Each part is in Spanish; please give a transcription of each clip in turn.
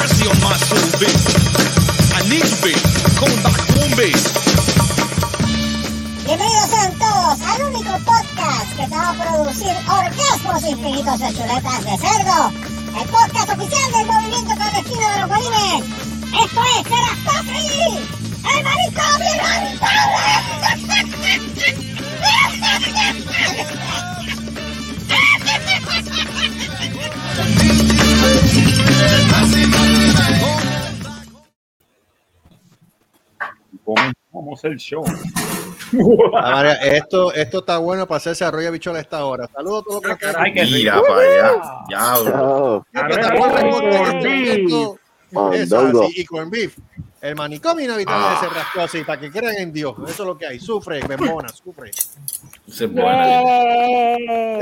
on. Bienvenidos sean todos al único podcast que te va a producir orgasmos infinitos de chuletas de cerdo. El podcast oficial del movimiento clandestino de los bolines. Esto es Serastofri, el manicomio Comenzamos el show. María, esto, esto está bueno para hacerse arroyo bichola a esta hora. Saludos a todos los que Mira para allá. Ya, Oh, Eso, así, y con beef. El manicomio inhabitable de ese rascó así, para que crean en Dios. Eso es lo que hay. Sufre, bembona, sufre. Buena.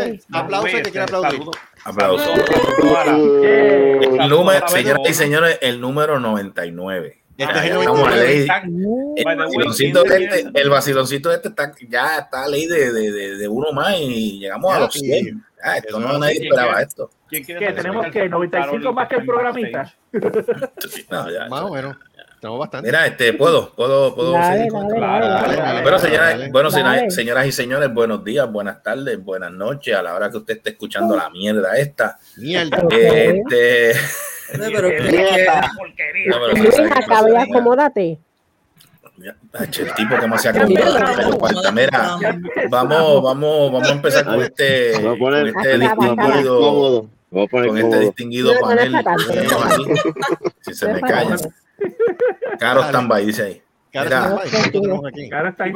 Eh, aplauso el que quiera aplaudir. Señoras y señores, el número 99. Este Ya, es el estamos a 99. ley. Están- El By the way, vaciloncito ¿quién este, el vaciloncito este está, ya está a ley de, de, de, de uno más y llegamos a los 100. Ah, esto no nadie ¿Quién esperaba quiere? esto. ¿Quién ¿Qué, tenemos que 95 Carol más que el programita? No, ya, Más o menos. Tenemos bastante. Mira, este, puedo, puedo, puedo Dale. Bueno, señoras, bueno, señoras, y señores, buenos días, buenas tardes, buenas noches, a la hora que usted esté escuchando la mierda esta. Mierda. Este, Pero Mierda. Porquería. no, pero pasa, acomódate el tipo como se ha comido vamos, vamos, vamos a empezar con este, con este distinguido, con este distinguido panel. Si se me callan. Caro Standby, dice ahí. Caro está ahí. Caro está ahí.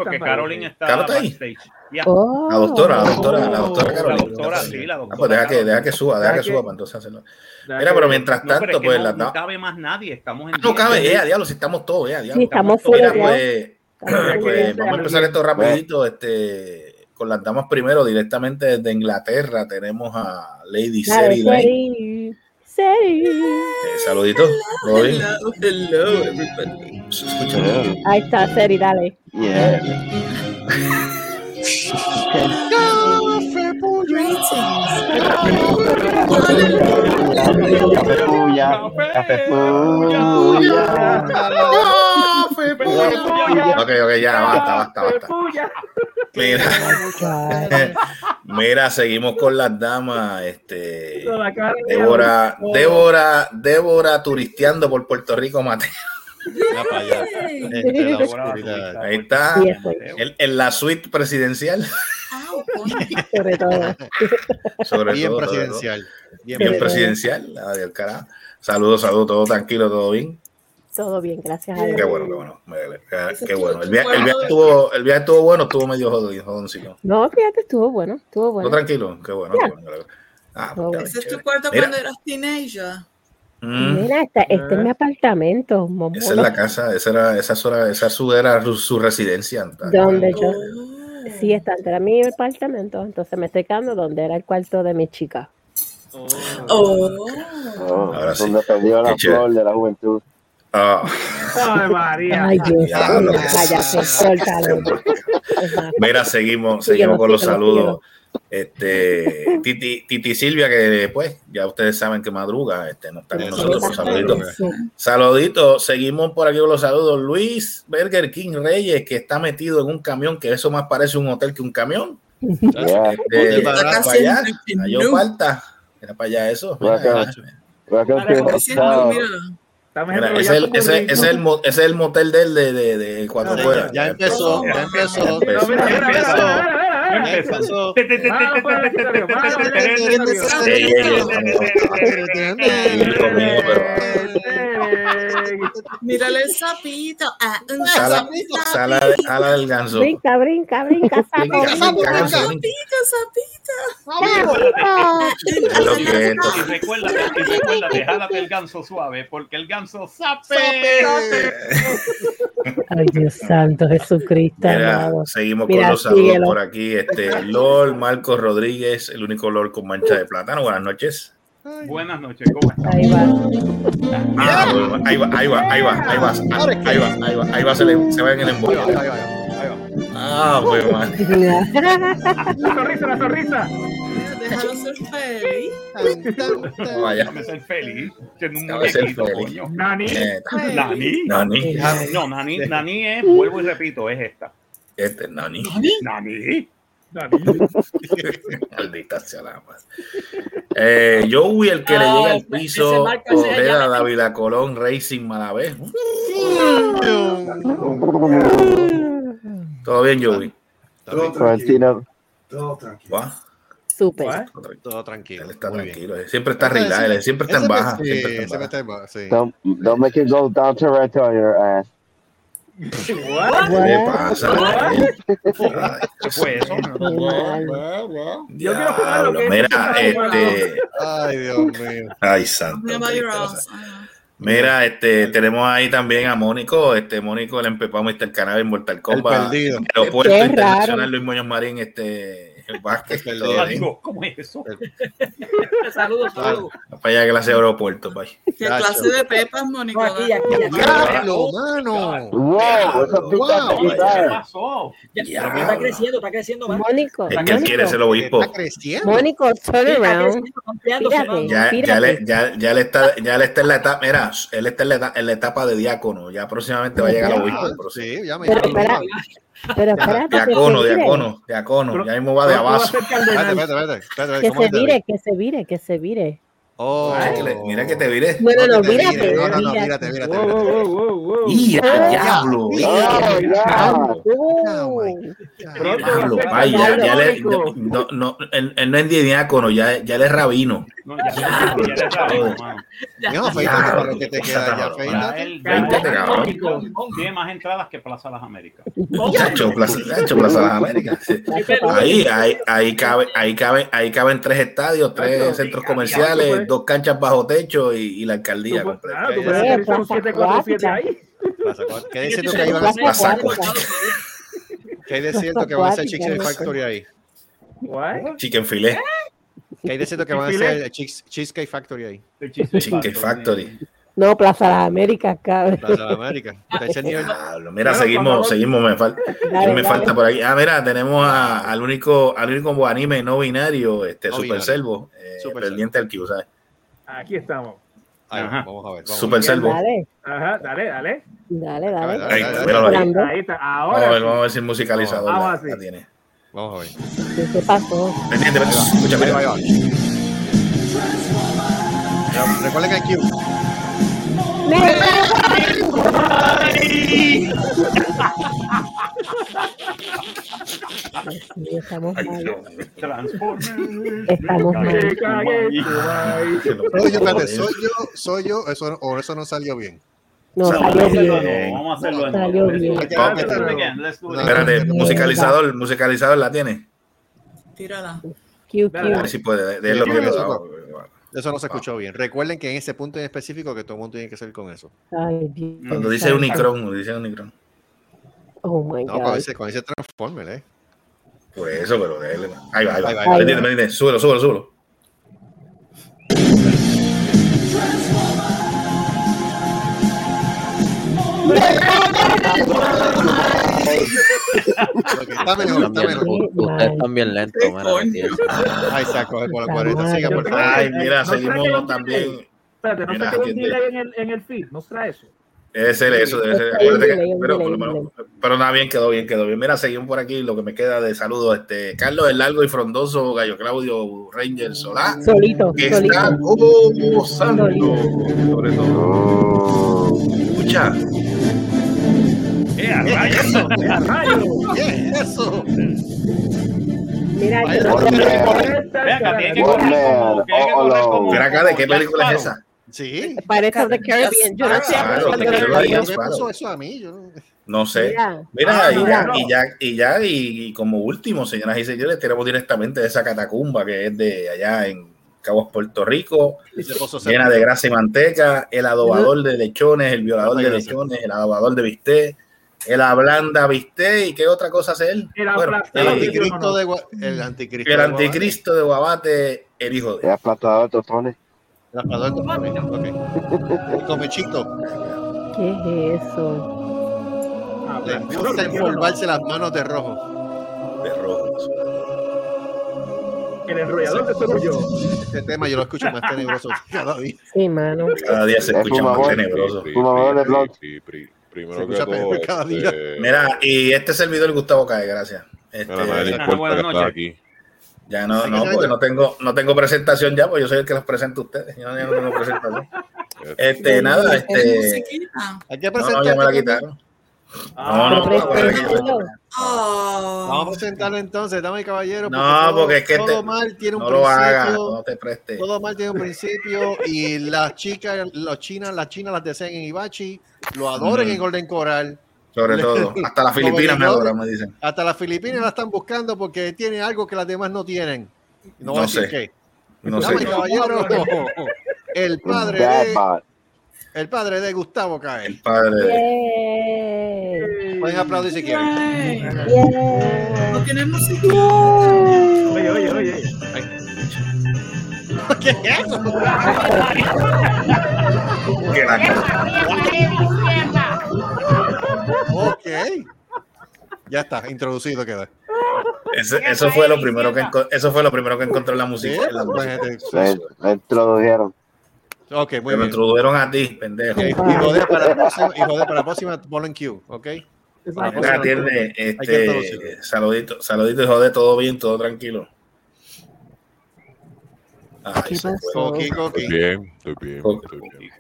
Caro está ahí. Ya. Oh. La doctora, la doctora, la doctora La Carolina. doctora, sí, la Ah, doctora. pues deja que, deja que suba, deja que Deja que- suba para entonces hacerlo. Ya Mira, pero mientras No, pero tanto, es que pues no, la no cabe más nadie. Estamos en Ah, no cabe, diez. eh, a diablo, si estamos todos, eh, a diablo. Sí, estamos Mira, fuera. pues, pues, vamos a empezar esto rapidito, este, con las damas primero, directamente desde Inglaterra, tenemos a Lady Seri Lane. Seri. Eh, saluditos, ¿todo bien? Hello, everybody. Escucha. Ahí está, Seri, dale. Yeah. Café puya, café puya. Ok, ok, ya, basta, basta, basta. Puya. Mira, mira, seguimos con las damas, este, Débora, Débora, Débora turisteando por Puerto Rico, Mateo. La oscuridad. Ahí está, Sí, estoy. en, la suite presidencial, coño. Sobre todo. sobre Bien todo, todo. presidencial. Bien, Bien presidencial, la del carajo. Saludos, saludos, todo tranquilo, todo bien. Todo bien, gracias a Qué Dios. bueno, qué bueno. me alegra, Qué, qué bueno. El viaje, el viaje estuvo, el viaje estuvo bueno, estuvo medio jodido, jodoncito. No, fíjate, estuvo bueno, estuvo ¿Todo bueno. tranquilo? Qué bueno. Qué bueno. Ah, pues, Ese es tu cuarto Mira. cuando eras teenager. Mm, Mira, este, este es mi apartamento. momo. esa es la casa, esa era, esa era, esa su, era su, su residencia. Donde yo. Oh. Sí, está entre mi apartamento. Entonces me estoy quedando donde era el cuarto de mi chica. Oh. Oh, Ahora sí. Donde perdió la Qué chévere. flor de la juventud. Ay, María. Ay, Dios. Mira, seguimos, seguimos con los saludos. Este, Titi, Titi Silvia, que pues, ya ustedes saben que madruga, este, no está con nosotros, pues, saluditos. Sí. Saluditos, seguimos por aquí con los saludos. Luis Burger King Reyes, que está metido en un camión, que eso más parece un hotel que un camión. Yeah. Este, para allá, no. falta. Era para allá eso. Mira, acá. Welcome Vale, to como Diciendo, Chao. Mira, es, el, ese, es el, ese, es el, motel del de, de, de cuando fuera. Ya empezó. Ya empezó. Mírale el sapito. Ah, un sapito, sala, sala del ganso. Brinca, brinca, brinca, sapo. Brinca, brinca, ganso, brinca. sapito. Esto. Y recuérdate, y recuérdate, jálate el ganso suave, porque el ganso sape. Ay, Dios santo, Jesucristo. Mira, seguimos Mira, con los saludos síguelo. por aquí. Este, Lord Marcos Rodríguez, el único Lord con mancha de plátano. Buenas noches. Buenas noches, ¿cómo estás? Ahí va. Ah, bueno, ahí va, ahí va, ahí va, ahí va, ahí va, ahí va, ahí va, ahí va, se, le, se va en el va, ahí va, ahí va, ahí va. Ah, pues man. La sonrisa, la sonrisa. Déjalo ser feliz. Vaya. Déjame ser feliz. Siendo un muñequito, feliz. coño. Nani. Eh, Nani. Nani. No, Nani, Nani es, vuelvo y repito, es esta. Este es Nani. Nani. Maldita sea la madre. Eh, Joey, el que le llega al ese piso, Ojeda, llama- David Colón, Racing Malavés. Todo bien, Joey. Todo tranquilo. Guau, Súper. What? Todo tranquilo. Él está muy bien. tranquilo. él Siempre está él siempre está en baja. sí, Siempre está en baja. Don't, don't make it go down to red on your ass. What? ¿Qué le pasa? ¿Qué fue eso? Yo quiero jugar lo que Mira, este este. Ay, Dios mío. Ay, santo. Mira, este, tenemos ahí también a Mónico, este Mónico, el empepado Mr. Cannabis Mortal Kombat. perdido. Aeropuerto Qué Internacional raro. Luis Muñoz Marín, este, el Vázquez. Digo, ¿Cómo es eso? Saludos, saludos. Para allá clase de aeropuerto, vaya. ¿Qué clase de pepas, Mónica? aquí, aquí, aquí. Diablo, mano. Wow, Wow. ¿Qué pasó? Está creciendo, está creciendo. Mónico, Es que él quiere ser obispo. Está creciendo. Mónico, turn around. Ya, ya, le, ya, ya le está, ya le está en la etapa, mira, él está en la, etapa, en la etapa de diácono, ya próximamente va a llegar a obispo. Ah. Sí, ya me Pero dijeron. espera, pero espérate, vire. diácono, diácono, ya mismo va de abajo. Espérate, espérate, espérate, Que ¿cómo se vire, que se vire, que se vire. Oh. Mira que le- Mira que te viré. Bueno, no, mírate. No, no, no, mírate. mírate, wow. ¡Y Oh, diablo! Oh. Diablo, Oh, diablo, vaya, ya le, Mónico. no, no, él, no es diácono, ya, ya él es rabino. No, ya, ya, ya le mano. No, afeítate para lo que te queda ya, Ya afeítate. cabrón. tiene más entradas que Plaza Las Américas. Plaza, chacho, Plaza de las Américas. Ahí, ahí, ahí, cabe, ahí, cabe, ahí caben tres estadios, tres centros ya, ya, comerciales. Dos canchas bajo techo y, y la alcaldía Tú completa. ah, tú puedes hacer un Plaza 747 ahí. Plaza Cuatro. ¿Qué que iban a Plaza Plaza Acuática. ¿Qué hay de cierto que van a hacer Chicken. Factory ahí? What? Chicken Filet, ¿Qué hay de cierto que van a hacer Cheese- Cheesecake Factory ahí? Chicken Factory. No, Plaza de las Américas, cabrón. Plaza de América. Mira, seguimos, seguimos, me falta. Dale, ¿Quién me dale. falta por ahí? Ah, mira, tenemos a- al único, al único anime no binario, este No Super binario. Servo, eh, Super pendiente al Q, ¿sabes? Aquí estamos. Ahí, Ajá. vamos a ver. Vamos Super. Servo. Dale, Ajá, dale, dale. dale, Ahí, dale. dale, Ahí, dale, ahí. Está. Vamos a Ahora. ver, vamos a ver si el musicalizador Vamos la, así. la tiene. Vamos a ver. ¿Qué pasó? Pendiente, escucha, mira. Recuerden que hay Q. Sí, estamos mal. Transformers. Estamos mal. Te cagué, Kumai. Se lo Oye, puedo espérate, joder. ¿soy yo? ¿Soy yo? Eso, ¿O eso no salió bien? No, Salió salió Vamos a hacerlo de bien. Vamos a hacerlo Salió bien. Espérate, musicalizador, musicalizador la tiene. Tírala. Q, A ver si puede, de, de lo que Eso no se escuchó bien. Recuerden que en ese punto en específico que todo el mundo tiene que ser con eso. Ay, Dios. Cuando dice. Unicron, dice Unicron. Oh my No, con God. ese, con ese Transformer, ¿eh? Por eso, pero de él. Ahí va, ahí va. Ahí va, ahí va. Pendiente. Súbelo, súbelo, súbelo. Está mejor, está mejor. Qué Ustedes están bien lentos, Qué mira, coño. mentira. Ahí está, coge por la Está 40. Siga, por favor. Ay, mira, ¿No trae seguimos también. Espérate, no se atiende. delay en el, en el feed. ¿No trae eso? Debe ser eso, debe ser. Acuérdate que- pero, bien, por lo bien. menos- pero nada, bien, quedó bien, quedó bien. Mira, seguimos por aquí lo que me queda de saludos. Este, Carlos el Largo y Frondoso, Gallo Claudio Ranger Solá, Solito, que solito. está gozando. Sobre todo. Oh. Escucha, ¡Eh, a rayos! ¡A rayos! ¿Qué es eso? Mira, que? Tiene que correr como. mira acá, ¿de qué película es esa? Sí. Pirates of the Caribbean. Yo no sé. No- No sé. Mira, Mira, Ah, y, ya, no. y ya, y ya, y, y como último, señoras y señores, tenemos directamente de esa catacumba que es de allá en Caguas, Puerto Rico, llena de grasa y manteca, el adobador de lechones, el violador de lechones, el adobador de bistec, el ablanda bistec, ¿y qué otra cosa hace él? El Bueno, El anticristo de Gua- el anticristo. el de anticristo de Guabate, el hijo de... Ya aplastado de totones. De totones. Ok. Comechito. ¿qué es eso? Ah, Le gusta empolvarse las manos de rojo. de rojo. El enrollador de soy yo. Este tema yo lo escucho más tenebroso cada día. Sí, mano. Cada día se Es escucha más tenebroso. Primero que todo, este, Mira, y este servidor Gustavo Cae, gracias. Este, a nadie le Ajá, importa buenas que noches. estás aquí. Ya no, no, que porque no- tengo, no tengo presentación ya, pues yo soy el que los presenta a ustedes. Yo, yo no tengo presentación. Este, nada, ¿Qué este. Hay que presentar. no, ya me la quitaron. No, no. Oh. Vamos a presentarlo entonces, damas y caballeros. No, porque es que todo te- mal tiene un no lo hagas, principio. no te prestes. Todo mal tiene un principio y las chicas, los chinas, las chinas las desean en Ibachi, lo adoran Mm. en Golden Coral. Sobre todo, hasta las Filipinas me adoran, me dicen. Hasta las Filipinas la están buscando porque tiene algo que las demás no tienen. No, sé. qué. No sé. El padre de, el padre de Gustavo Cae. El padre de. Pueden aplaudir si quieren. No. Oye, oye, oye. ¿Qué es eso? la- Ok. Ya está, introducido queda. Ese- eso fue lo primero que eso fue lo primero que encontré en la música. en la pues, música. este, introdujeron. Ok, muy Me lo bien. introdujeron a ti, pendejo. Y joder para la próxima, y joder para la próxima, ponlo en Q, ¿ok? Acá que este, saludito, saludito, hijo de todo bien, todo tranquilo. Ay, ¿Qué se fue. pasó? Estoy bien, estoy bien. Estoy bien.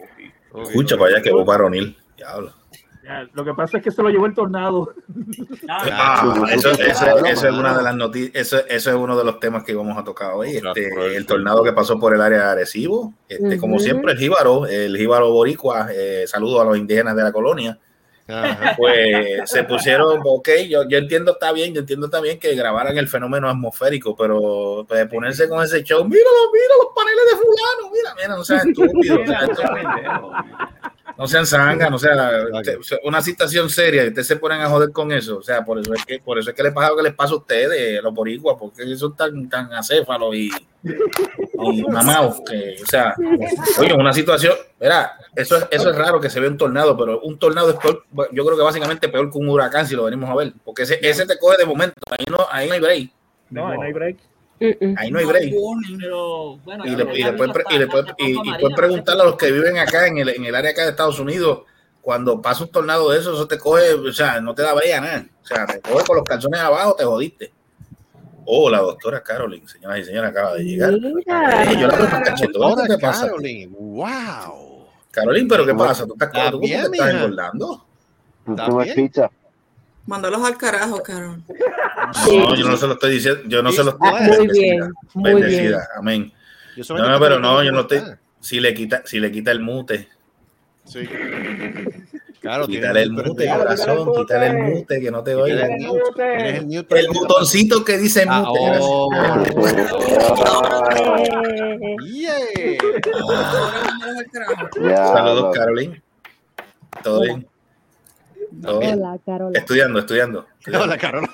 Escucha para allá que voz varonil. Diablo. Lo que pasa es que se lo llevó el tornado. Ah, eso, eso- eso es una de las noticias, eso, eso es uno de los temas que vamos a tocar hoy. Este, el tornado que pasó por el área de Arecibo. Este, Como Ujú. siempre, el jíbaro, el jíbaro boricua, eh, saludo a los indígenas de la colonia. Ajá. Pues se pusieron, ok, yo, yo entiendo, está bien, yo entiendo también que grabaran el fenómeno atmosférico, pero pues, ponerse con ese show, míralo, mira los paneles de fulano, mira, mira, no sean estúpidos, no sean estúpidos. No sean zangas, no sea una situación seria y ustedes se ponen a joder con eso, o sea, por eso es que por eso es que les pasa lo que les pasa a ustedes, los boricuas, porque son tan tan acéfalos y, y mamados que, o sea, oye, una situación, mira, eso es, eso es raro que se vea un tornado, pero un tornado es peor, yo creo que básicamente peor que un huracán si lo venimos a ver, porque ese, ese te coge de momento, ahí no, ahí no hay break, No, no hay break. Ahí no hay break. Pero bueno, Y, le- y y y- y preguntarle a los que viven acá en el, en el área acá de Estados Unidos, cuando pasa un tornado de eso, eso te coge, o sea, no te da bella nada. O sea, te coge con los calzones abajo, te jodiste. Oh, la doctora Carolyn, señoras y señores, acaba de llegar. Mira. Eh, yo la veo cachetona, ¿qué te pasa? Carolyn, wow. Carolyn, ¿pero qué pasa? ¿Tú estás, Está tú cómo te estás engordando? ¿Tú ¿Está comes pizza? Mándalos al carajo, Carol. No, yo no se lo estoy diciendo, yo no se lo estoy Ah, muy bien, muy Bendecida, bien. amén. No, no, pero no, yo no estoy, si le quita, si le quita el mute, Sí. Claro, quítale el mute, prendido. corazón, quítale el mute, que no te oiga. el mute, el mute El botoncito que dice Ah, mute. oh, Eh, yeah. Ya, Saludos, Carolyn. ¿Todo bien? ¿Todo bien? Hola, Carola. Estudiando, estudiando. Hola, Carol.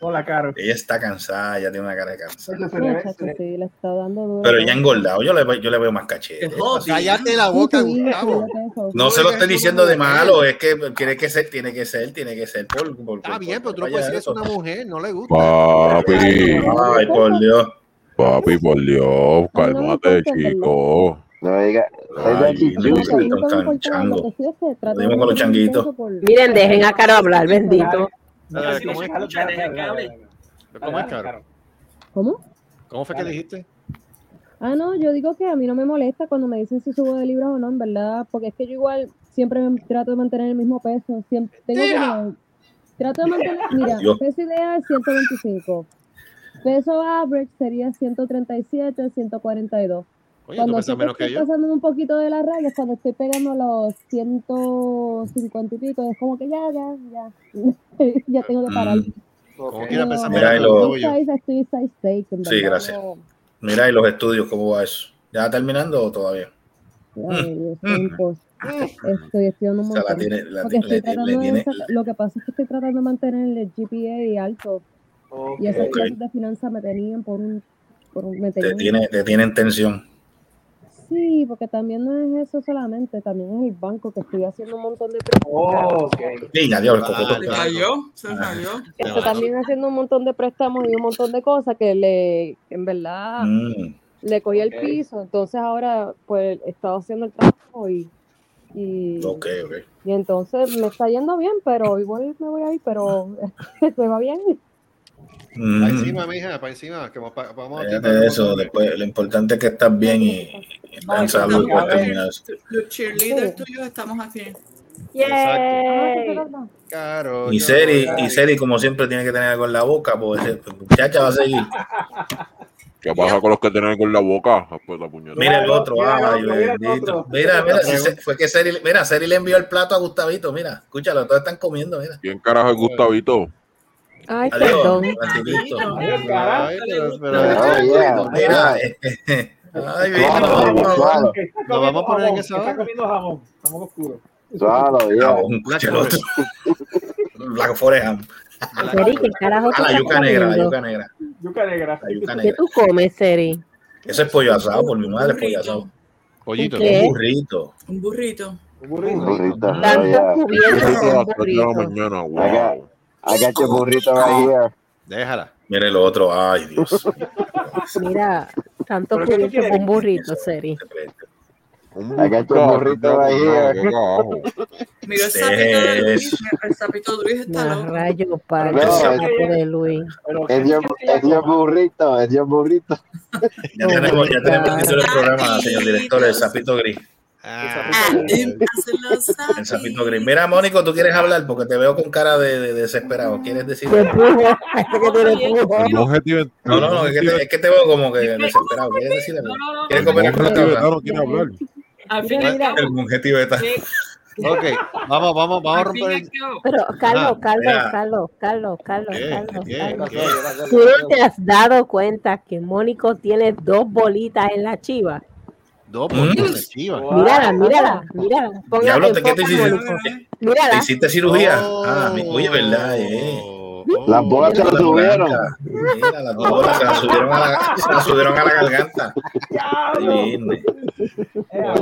Hola, Caro. Ella está cansada, ya tiene una cara de cansada. Sí, le está dando duro. Pero ya engordado, yo le, veo- yo le veo más cachete. Qué jodido. Cállate la boca, Sí, Gustavo. No se lo estoy diciendo de malo, es que tiene que ser, tiene que ser, tiene que ser por. por- Está por- bien, pero tú no puedes decir que es eso. una mujer, no le gusta. Papi, Ay, por Dios. papi, por Dios, cálmate, chico. No me diga. De con los changuitos. Miren, dejen a Caro hablar, bendito. ¿Cómo es? Escucha, deja que hable. ¿Cómo es, Caro? ¿Cómo? ¿Cómo fue que dijiste? Ah, no, yo digo que a mí no me molesta cuando me dicen si subo de libras o no, en verdad, porque es que yo igual siempre me trato de mantener el mismo peso. Siempre, tengo como, trato de mantener, mira, Dios. peso ideal 125. Peso average sería 137, 142. Oye, Cuando menos que estoy yo. pasando un poquito de la raya, es cuando estoy pegando los 150 y pico, es como que ya, ya, ya, ya tengo que parar. Mm, Como quiera pesar Mira, que lo- yo. Sí, gracias. Mira, ¿y los estudios cómo va eso? ¿Ya terminando o todavía? Ay, estoy estudiando un montón. lo que pasa es que estoy tratando de mantener el GPA alto. Y esas Ok. clases de finanzas me tenían por un, por un me te tenían- tiene, te tiene en tensión. Sí, porque también no es eso solamente, también es el banco que estoy haciendo un montón de préstamos. Oh, ok. Sí, adiós, cocoto. Se cayó, se cayó. Estoy también haciendo un montón de préstamos y un montón de cosas que le, en verdad, Mm. le cogí el piso. Entonces ahora, pues, he estado haciendo el trabajo y, y, Ok, ok. y entonces me está yendo bien, pero igual me voy a ir, pero me va bien. Mm. Para encima, mija, para encima. Que vamos, a de eso, después, lo importante es que estás bien y, y estás en salud. Los cheerleaders tuyos estamos aquí. Exacto. Claro. Y Seri, y Seri, como siempre, tiene que tener algo en la boca, pues ese- muchacha va a seguir. ¿Qué pasa con los que tienen con la boca? Después la puñeta. Mira el otro, Mira el ay, otro, mira bendito. otro. Mira, mira, si se- fue que Seri, mira, Seri le envió el plato a Gustavito, mira, escúchalo, todos están comiendo, mira. ¿Quién carajo es Gustavito? Ay, Adiós, perdón. Ay, pero- pero- yeah. Mira, eh, ay, mira, Suave, vamos, Nos a poner en esa hora. comiendo jamón, jamón oscuro. El otro. Black Forest Ham. Seri, ¿qué carajo A tú la yuca negra, la yuca negra. Yuca negra. La yuca ¿Qué tú comes, Seri? Ese es pollo asado, por mi madre, es pollo asado. Pollito. ¿Qué? Un burrito. Un burrito. Un burrito. Burrito. Tantos yeah. cubiertos Burrito un 3 de la burrito. I got your burrito right here. Déjala. Mire el otro, ay, Dios. Mira, tantos ¿Pero qué tú cubiertos quieres? en un burrito, Seri. Un I got your burrito right here. Mira el sapito de Luis. El sapito de Luis está loco. rayo para No, el sapo de Luis. Es your burrito, es your burrito. Ya tenemos, ya tenemos el título del programa, señor director, el sapito gris. Ah, Ah, El sapito gris. Mira, Mónico, tú quieres hablar porque te veo con cara de, de desesperado. ¿Quieres decir? Tibet- No, no, no, es que te, es que te veo como que desesperado. ¿Quieres decir algo? No, no, no. ¿Quieres el cooperar con tibetano quiere hablar. Al El monje tibeta. eh, Ok, vamos, vamos, vamos a romper el. Pero, Carlos, Carlos. Carlos, Carlos, Carlos. Carlos. Carlos. ¿Tú no te has dado cuenta que Mónico tiene dos bolitas en la chiva? Dos Mm. bolitas de chiva. Mírala, mírala, mírala. Ponga, Diablo, ¿qué te hiciste? Mónico. ¿Te hiciste cirugía? Oh. Ah, mi- oye, ¿verdad? Eh. Oh, Las bolas se lo La subieron. blanca. Mira, las dos bolas se las subieron a la, se las subieron a la garganta.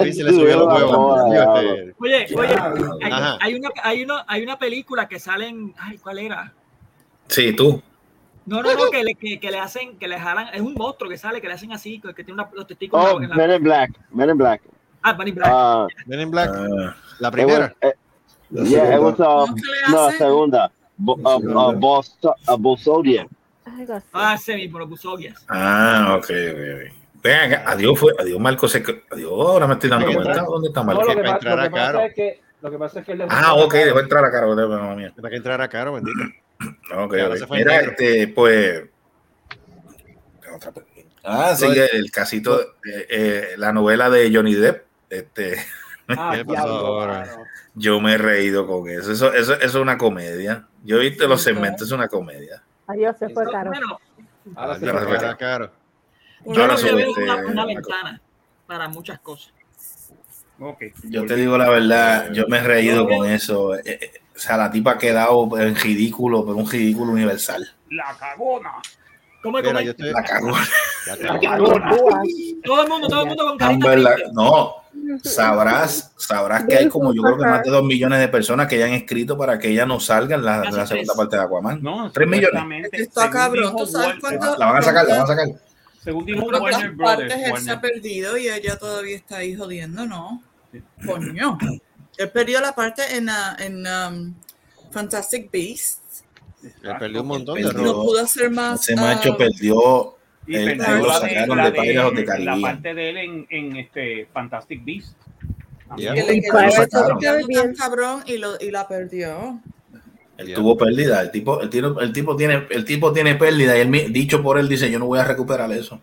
Fin se le subió los huevos. Oye, oye, hay, hay una, hay, una, hay una película que sale en. Ay, ¿cuál era? Sí, tú. No, no, no, que le, que, que le hacen, que le jalan. Es un monstruo que sale, que le hacen así, que tiene una, los testículos Oh, en la. Men in Black, Men in Black. Ah, Bunny Black. Uh, Men in Black, Ah, la it was, primera. eh, yeah, it was, uh, ¿Cómo se le no, segunda. Bo, uh, uh, Bos- uh, Bosodian. Algo así. ah, ese mismo, los buzogias. ah, ok, ok, ok. Ven acá, adiós, fue, adiós, Marco. Se, adiós, ahora me estoy dando cuenta. ¿Dónde está No, Marco? lo que, entrar lo a que pasa Caro. es que lo que pasa es que Ah, ok, dejó entrar a mía. Para que entrara caro, bendito. Ok, Y ahora ok. se fue Mira, este, pues. otra pregunta. Ah, sí, el casito, eh, eh, la novela de Johnny Depp. Este, Ah, ¿Qué pasó diablo, ahora? mano. yo me he reído con eso. Eso, eso, eso es una comedia. Yo he visto los segmentos, es una comedia. Adiós, se fue caro. Bueno, Ahora se fue caro. yo Ahora este, una, una ventana para muchas cosas. Ok. Yo te digo la verdad, yo me he reído con eso. Eh, eh, o sea, la tipa ha quedado en ridículo, pero un ridículo universal. La cagona. ¿Cómo es? Mira, estoy. La te- La cagona. Todo el mundo, todo el mundo con carita Amber, la- triste. no, sabrás, sabrás que hay como yo creo que más de dos millones de personas que ya han escrito para que ella no salga en la, segunda tres. parte de Aquaman. No, Tres millones. Está cabrón, ¿tú sabes Warner- cuánto? La van a sacar, la van a sacar. Según dijo ¿Cuántas Warner partes Brothers. él se ha perdido y ella todavía está ahí jodiendo? No. Coño. Él perdió la parte en, en um, Fantastic Beasts. Le perdió un montón de. No pudo hacer más. Ese macho perdió. Y Eh, perdió lo la de La parte de él en, en este Fantastic Beast. Ya. que le Y quedó para eso eso sacaron. tan cabrón y, lo, y la perdió. Él tuvo pérdida. El tipo, el, tiro- el tipo tiene, el tipo tiene pérdida y él dicho por él dice yo no voy a recuperar eso.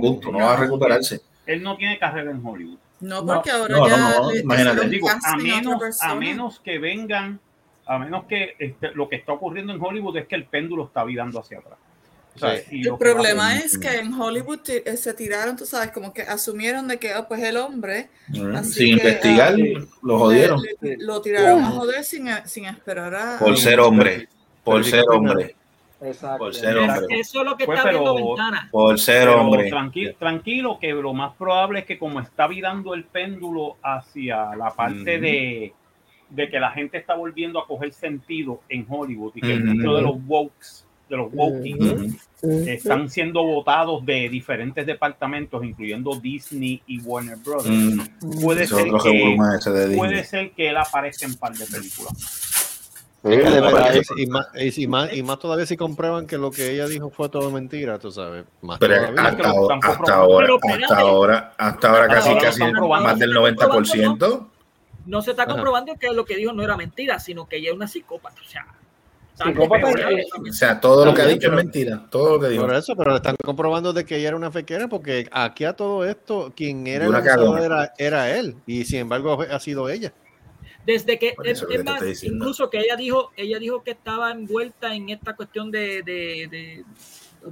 Punto, no va a recuperarse. Él no tiene carrera en Hollywood. No, porque ahora no, ya no, le imagínate. Digo, a menos, a menos que vengan, a menos que este, lo que está ocurriendo en Hollywood es que el péndulo está virando hacia atrás. O sea, Sí. y El que problema es que en Hollywood eh, se tiraron, tú sabes, como que asumieron de que oh, pues el hombre Así Sin que, investigar, ah, lo jodieron. le- le- lo tiraron a joder sin, sin esperar a Por ser hombre. Por ser hombre. Exacto. Por ser hombre. Eso es lo que Pues, está viendo pero- Ventana. Por ser Pero hombre. tranqui- tranquilo, que lo más probable es que como está virando el péndulo hacia la parte de, de que la gente está volviendo a coger sentido en Hollywood y que Ujú. muchos de los wokes, de los wokies, están siendo votados de diferentes departamentos, incluyendo Disney y Warner Brothers. Mm. Puede ser que puede ser que él aparezca en par de películas. Sí, de verdad, y, más, y, y más, y más todavía si comprueban que lo que ella dijo fue todo mentira, tú sabes. Más Pero hasta, hasta ahora, Pero hasta ahora, hasta ahora Hasta casi, ahora casi más del 90%. No se está Ajá. comprobando que lo que dijo no era mentira, sino que ella es una psicópata. O sea, Psicópata O sea, todo lo que ha dicho es mentira. Todo lo que dijo. Por eso, pero le están comprobando de que ella era una fequera porque aquí a todo esto, quien era el abusador era, era él y sin embargo ha sido ella. Desde que, es, que más, incluso que ella dijo, ella dijo que estaba envuelta en esta cuestión de, de, de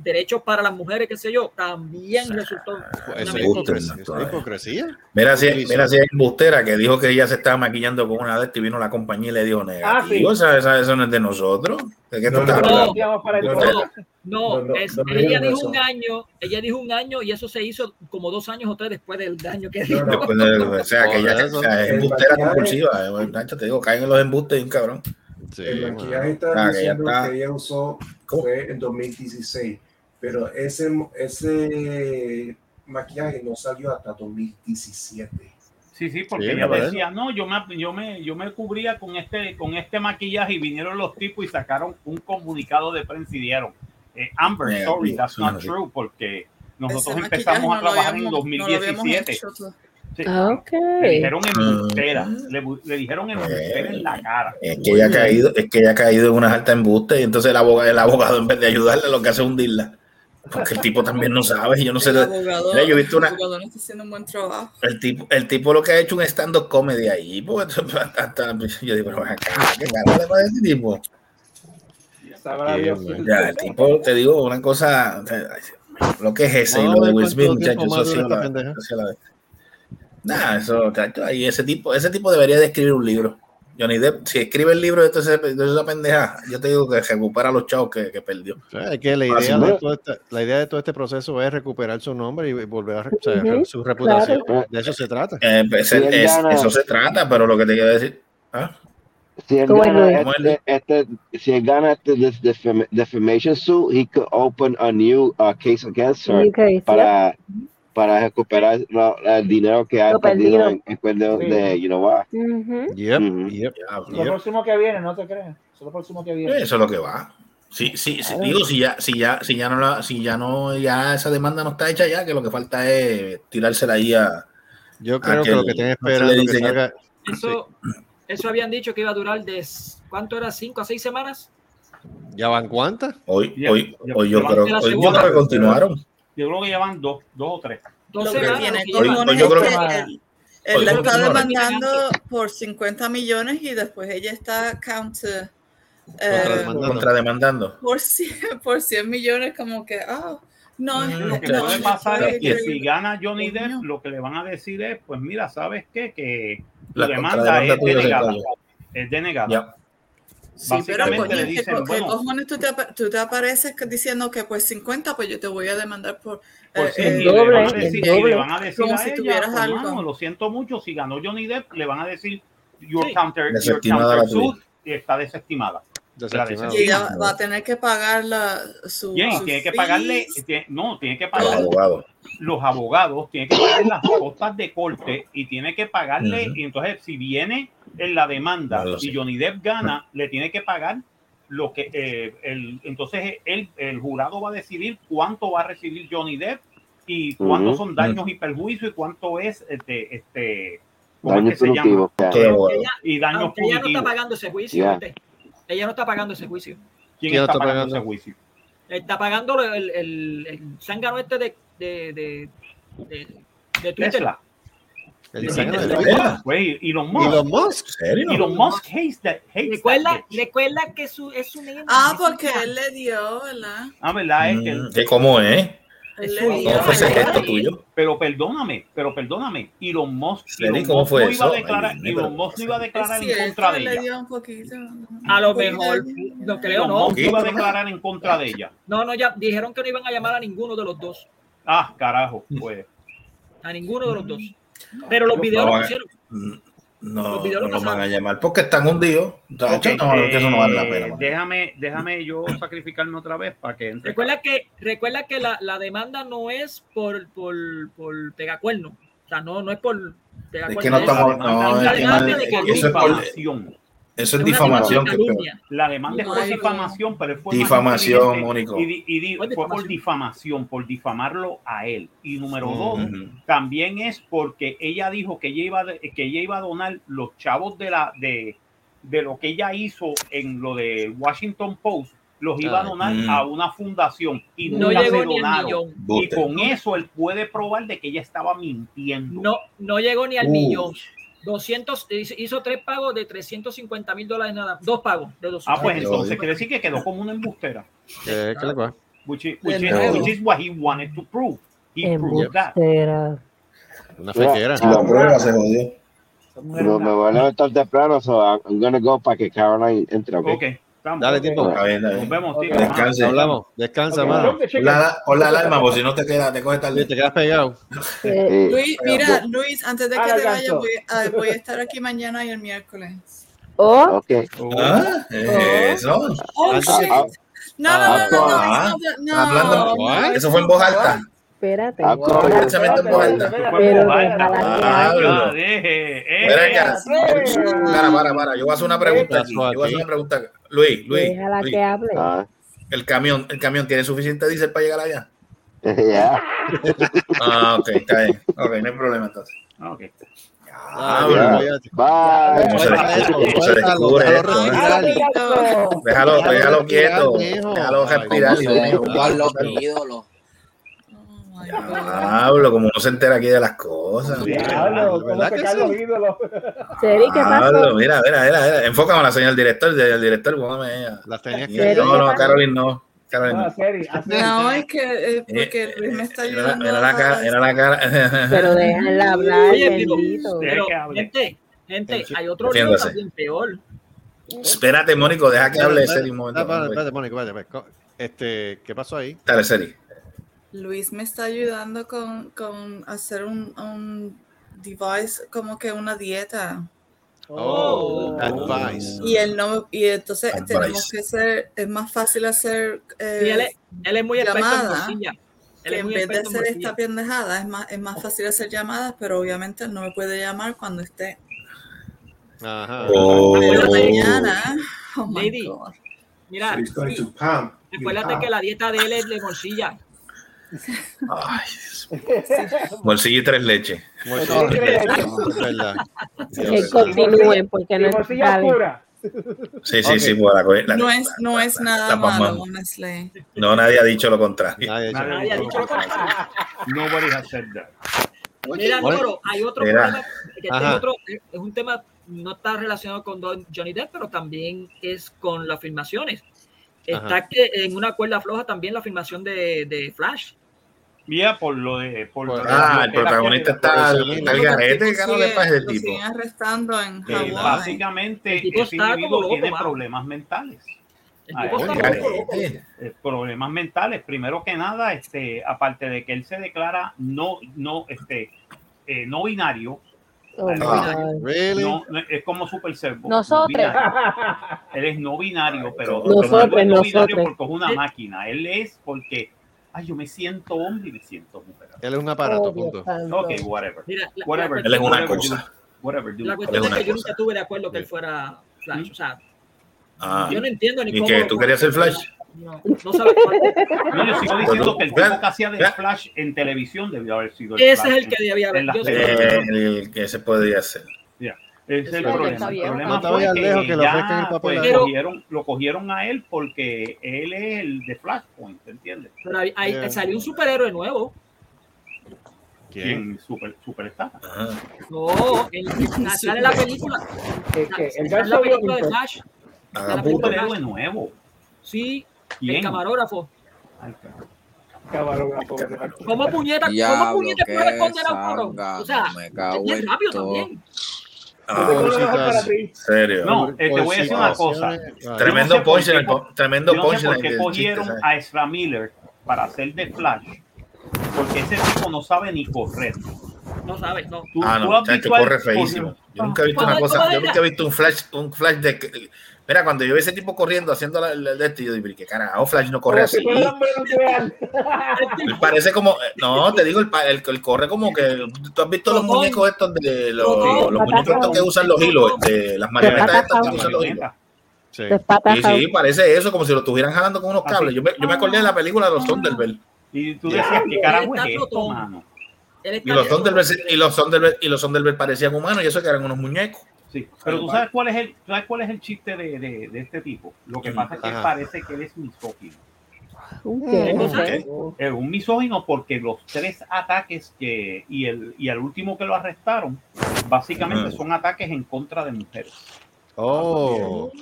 derechos para las mujeres, qué sé yo, también resultó. Pues una eso es hipocresía. hipocresía. Mira si, mira si es embustera que dijo que ella se estaba maquillando con una de estas y vino la compañía y le dijo negativo. Ah, sí. Eso no es de nosotros. ¿De qué tú No, es- ella dijo eso. un año, ella dijo un año y eso se hizo como dos años o tres después del daño que dijo. Después de- o sea, que ella o sea, es embustera compulsiva. eh, Nacho, te digo, caen en los embustes y un cabrón. Sí, el bueno. maquillaje está Ah, diciendo está. que ella usó fue en 2016, pero ese, ese maquillaje no salió hasta 2017. Sí, sí, porque Sí, ella decía, no, yo me, yo me, yo me cubría con este, con este maquillaje y vinieron los tipos y sacaron un comunicado de prensa y dieron, eh, Amber, Eh, sorry, sí, that's sí, not true, porque nosotros empezamos a no trabajar en habíamos- no habíamos 2017. hecho, tú. Sí. Ah, ok. Le dijeron embustera, Mm. le, le dijeron embustera en la cara. Es que ella ha caído, es que ella ha caído en unas altas embustes y entonces el abogado, el abogado en vez de ayudarle lo que hace es hundirla. Porque el tipo también no sabe, y yo no sé. El abogado, Mira, yo he visto una, el abogado no está haciendo un buen trabajo. el tipo, el tipo lo que ha hecho un stand-up comedy ahí, porque hasta- yo digo, pero ven acá, ¿qué carajo le va a decir tipo? Dios. Ya, el tipo, te digo una cosa, lo que es ese y lo de Will Smith, muchachos, eso sí la- pendeja. eso sí la- Nah, eso, ahí ese tipo, ese tipo debería de escribir un libro. Johnny Depp, si escribe el libro de, esa pendeja, yo te digo que recupera los chavos que, que perdió. O sea, es que la idea, Fácil, de todo este, la idea de todo este proceso es recuperar su nombre y volver a o sea, su reputación. claro. De eso se trata. Eh, pues, Si él es- gana- eso se trata, pero lo que te quiero decir. ¿ah? Este, este, si él gana este def- defam- defamation suit, he could open a new uh, case against her para, para recuperar lo- el dinero que ha Lo perdido perdido. en, cuestión Sí. de, you know what. Yep, Lo yep. próximo que viene, no te creas. Eso es lo próximo que viene. Eso es lo que va. Sí, sí, sí, digo, si ya, si ya, si ya no la, si ya no, ya esa demanda no está hecha ya, que lo que falta es tirársela ahí a. Yo creo que lo que le esperando que salga. Eso, eso habían dicho que iba a durar de ¿cuánto era? ¿Cinco a seis semanas? ¿Ya van cuántas? Hoy, Ya, hoy, ya, hoy yo ya creo, hoy yo creo que continuaron. Yo creo que llevan dos, dos o tres. Dos semanas. él, la está no. demandando por 50 millones y después ella está counter eh, Contrademandando. Por 100, por 100 millones como que, ah, no, Mm, Lo que no, puede no pasar es que si gana Johnny Depp, mío. lo que le van a decir es, pues mira, ¿sabes qué? Que tu La demanda contrademanda es denegada. Es denegada. Ya. Sí, pero coño, le ¿qué, dicen, co- qué bueno, cojones tú te, apa- tú te apareces diciendo que pues 50, pues yo te voy a demandar por... por eh, si- eh, le doble, van a el decir- y doble. le van a decir Como a si ella, tuvieras pues, algo. mano, lo siento mucho, si ganó Johnny Depp, le van a decir your Sí. counter, your counter suit y está desestimada. Y ella va a tener que pagar la, su... Bien, sus tiene que pagarle, tiene- no, tiene que Los pagar abogados. los abogados, tiene que pagar las costas de corte y tiene que pagarle, y entonces si viene en la demanda sé. y Johnny Depp gana, le tiene que pagar lo que eh, el, entonces el, el jurado va a decidir cuánto va a recibir Johnny Depp y cuántos son daños y perjuicios y cuánto es este este ¿cómo es que se llama? y daños aunque ella no está pagando ese juicio. Ella no está pagando ese juicio. ¿Quién ¿Quién está, está pagando, pagando? ese juicio? Está pagando el, el, el zángano este de, de, de, de, de Twitter. Tesla. El de Elon Musk. Elon Musk. ¿En serio? Elon Musk hates that, hates Recuerda, that recuerda que su, es nena. Ah, porque él le dio, ¿verdad? Ah, verdad es que Mm, ¿Qué cómo es? Él ¿Cómo fue ese gesto tuyo? Pero perdóname, pero perdóname. Elon Musk, Elon ¿cómo Musk fue no iba a eso? declarar, Ay, Elon pero- Musk no iba a declarar en contra de ella. dio un poquito. A lo mejor, no creo, Elon no. Musk iba a declarar en contra de ella. No, no, ya dijeron que no iban a llamar a ninguno de los dos. Ah, carajo, pues. A ninguno de los dos. Pero los videos No, lo pusieron. No, Los no lo van a llamar porque están hundidos. Tacho, Ok, no, que eso no vale la pena. man. déjame, déjame yo sacrificarme otra vez para que entre. Recuerda que, recuerda que la, la demanda no es por, por, por pegacuerno. O sea, no, no es por pegacuerno. Es que no estamos. No, la es que demanda no- de es que calumnia. eso es por. Eso es una difamación. que. La demanda es por difamación, pero fue más Difamación, Mónico. Y, di- y di- Fue fue por difamación. por difamarlo a él. Y número dos, también es porque ella dijo que ella iba, a- que ella iba a donar los chavos de la de, de lo que ella hizo en lo de Washington Post, los iba a donar Mm. a una fundación y No nunca llegó se ni al millón. Y con eso él puede probar de que ella estaba mintiendo. No, no llegó ni al Uh. millón. 200, hizo- hizo tres pagos de 350 mil dólares nada. Dos pagos de 200. Ah, pues entonces quiere decir que quedó como una embustera. ¿Qué, qué le pasa? Which is, which is- which is what he wanted to prove. He proved that. Embustera. Una fequera. La prueba se jodió. No, me voy a levantar temprano, so I'm, I'm gonna go para que Caroline entre, ¿ok? Ok, estamos. Dale. Está bien, está Nos vemos, tío. Descanse. Hablamos. Descansa, mano. Pon la, alarma, porque si no te quedas, te coges tarde. Te quedas pegado. Eh, Luis, mira, Luis, antes de que Haga te vayas, voy, a- voy a estar aquí mañana y el miércoles. Oh, ok. Ah, eso. Oh, Antes shit. que- Ah, No, no, no, no, Ah, no, no, hablando- no. Eso fue en voz alta. Espérate. Ah, Wow, en Pero deje. Para, para, para. Yo voy a hacer una pregunta aquí. Yo voy a hacer una pregunta. Luis, Luis, Déjala Luis, que hable. Ah, el camión, el camión tiene suficiente diésel para llegar allá. ya. Ah, ok, está bien. Ok, no hay problema entonces. Ok. Ah, eh? Déjalo, déjalo Déjalo quieto. Déjalo respirar. Pablo, como no se entera aquí de las cosas. Diablo, ¿cómo ¿Verdad se los ídolos? Seri, ¿qué Pablo, pasó? mira, mira, mira, mira. Enfócame a la señal director, el director, póngame ella. Las tenías que No, no. Caroline no. No, no. Es que eh, porque Eh, Luis me está Era, ayudando. era la cara, era la cara. Pero déjenla hablar, Oye, pero- bendito. Gente, gente, hay otro lío también peor. Espérate, Mónico, deja que hable Seri un momento. Espérate, espérate, Mónico, espérate, espérate. Este, ¿qué pasó ahí? Dale, Seri. Luis me está ayudando con, con hacer un, un device, como que una dieta. Oh, advice. Y él no, y entonces Advice. tenemos que ser, es más fácil hacer eh, Sí, él, es, él es muy llamada. Él en muy vez de hacer morcilla. esta pendejada, es más, es más fácil hacer llamadas, pero obviamente él no me puede llamar cuando esté. Ajá. Oh. Pero mañana, oh my Lady. God. Mira, sí, que la dieta de él es de morcilla. Ay, bolsillo y tres leches. Que continúen porque no Y es oscura. Sí, sí, Ok. sí, pues, la, la- No es, no es nada la malo, honestly. No, nadie ha dicho lo contrario. Nadie ha dicho Nadie Nadie ha dicho lo contrario. Nobody has said that. Mira, Bueno, Noro, hay otro mira. problema. Que este otro, es un tema, no está relacionado con Don Johnny Depp, pero también es con las filmaciones. Está Ajá. que en una cuerda floja también la filmación de, de Flash. Mira, por lo de. Por Por- Ah, el protagonista está está al garete, ¿qué no le pasa Sigue- el tipo? siguen arrestando en Hawái. básicamente El tipo ese individuo loco, tiene problemas mentales. El Ah, tipo el está Al loco, loco. garete. Eh, problemas mentales. Primero que nada, este, aparte de que él se declara no, no, este, eh, no binario, Oh, Ah. God. Really? no, no, es como Super Servo. Nosotros. no. Él es no binario, pero Nosotros, pero no es no binario porque es una máquina. Él es porque, ay, yo me siento hombre y me siento mujer. Él es un aparato, Oh, punto. santo. Ok, whatever. Mira, la, Whatever. la Él es una whatever, cosa. dude. Whatever, dude. La cuestión Es que yo nunca estuve de acuerdo que él fuera Flash. O sea, Ah, yo no entiendo ni ¿Y cómo. que tú querías ser Flash? No, no sabes cuál- No, yo sigo diciendo que el tipo que hacía de. Flash en televisión debió haber sido el Ese Flash es el que debía haber. películas. Eh, el que se podría hacer. Ese es el problema. está El bien. problema No te fue vayas que que el papel pues, Pero- cogieron- lo cogieron a él porque él es el de Flashpoint, ¿entiendes? Pero ahí, ahí Yeah. salió un superhéroe nuevo. ¿Quién? ¿Quién? Super, Superstar. Ajá. No, el, sale la película. Es que el Sale la película de Flash. Un película- superhéroe nuevo. Sí, ¿Quién? el camarógrafo. Ay, cara. ¿Cómo puñeta, cómo puñeta puede esconder a un O sea, es rápido todo. también. Ah, serio. No, eh, te voy a decir una cosa. Tremendo no sé en el tremendo yo no sé por qué cogieron chiste, a Ezra Miller para hacer de Flash. Porque ese tipo no sabe ni correr. No sabes, no. Tú- Ah, tú no, chacho, corre feísimo. Yo nunca he visto una ¿Cómo- cosa, yo nunca he visto un flash, un flash de que- Mira, cuando yo veo ese tipo corriendo, haciendo la, la- este, yo digo, ¿qué carajo? Flash no corre así. Él Parece como, no, te digo, el, el, el corre como que, tú has visto los muñecos estos de los, muñecos estos que usan los hilos, este, las marionetas estas que usan los hilos. Sí. Sí, sí, parece eso, como si lo estuvieran jalando con unos cables. Yo me, yo me acordé de la película de los Thunderbirds. Y tú decías, ¿qué carajo es esto, mano? Y los Thunderbirds, y los Thunderbirds, y los Thunderbirds parecían humanos y eso que eran unos muñecos. Sí, pero tú sabes cuál es el, ¿sabes cuál es el chiste de, de, de este tipo. Lo que pasa es que Ajá. parece que él es misógino. ¿Qué? Ok. Es un misógino porque los tres ataques que y el y el último que lo arrestaron básicamente Ujú. son ataques en contra de mujeres. Oh.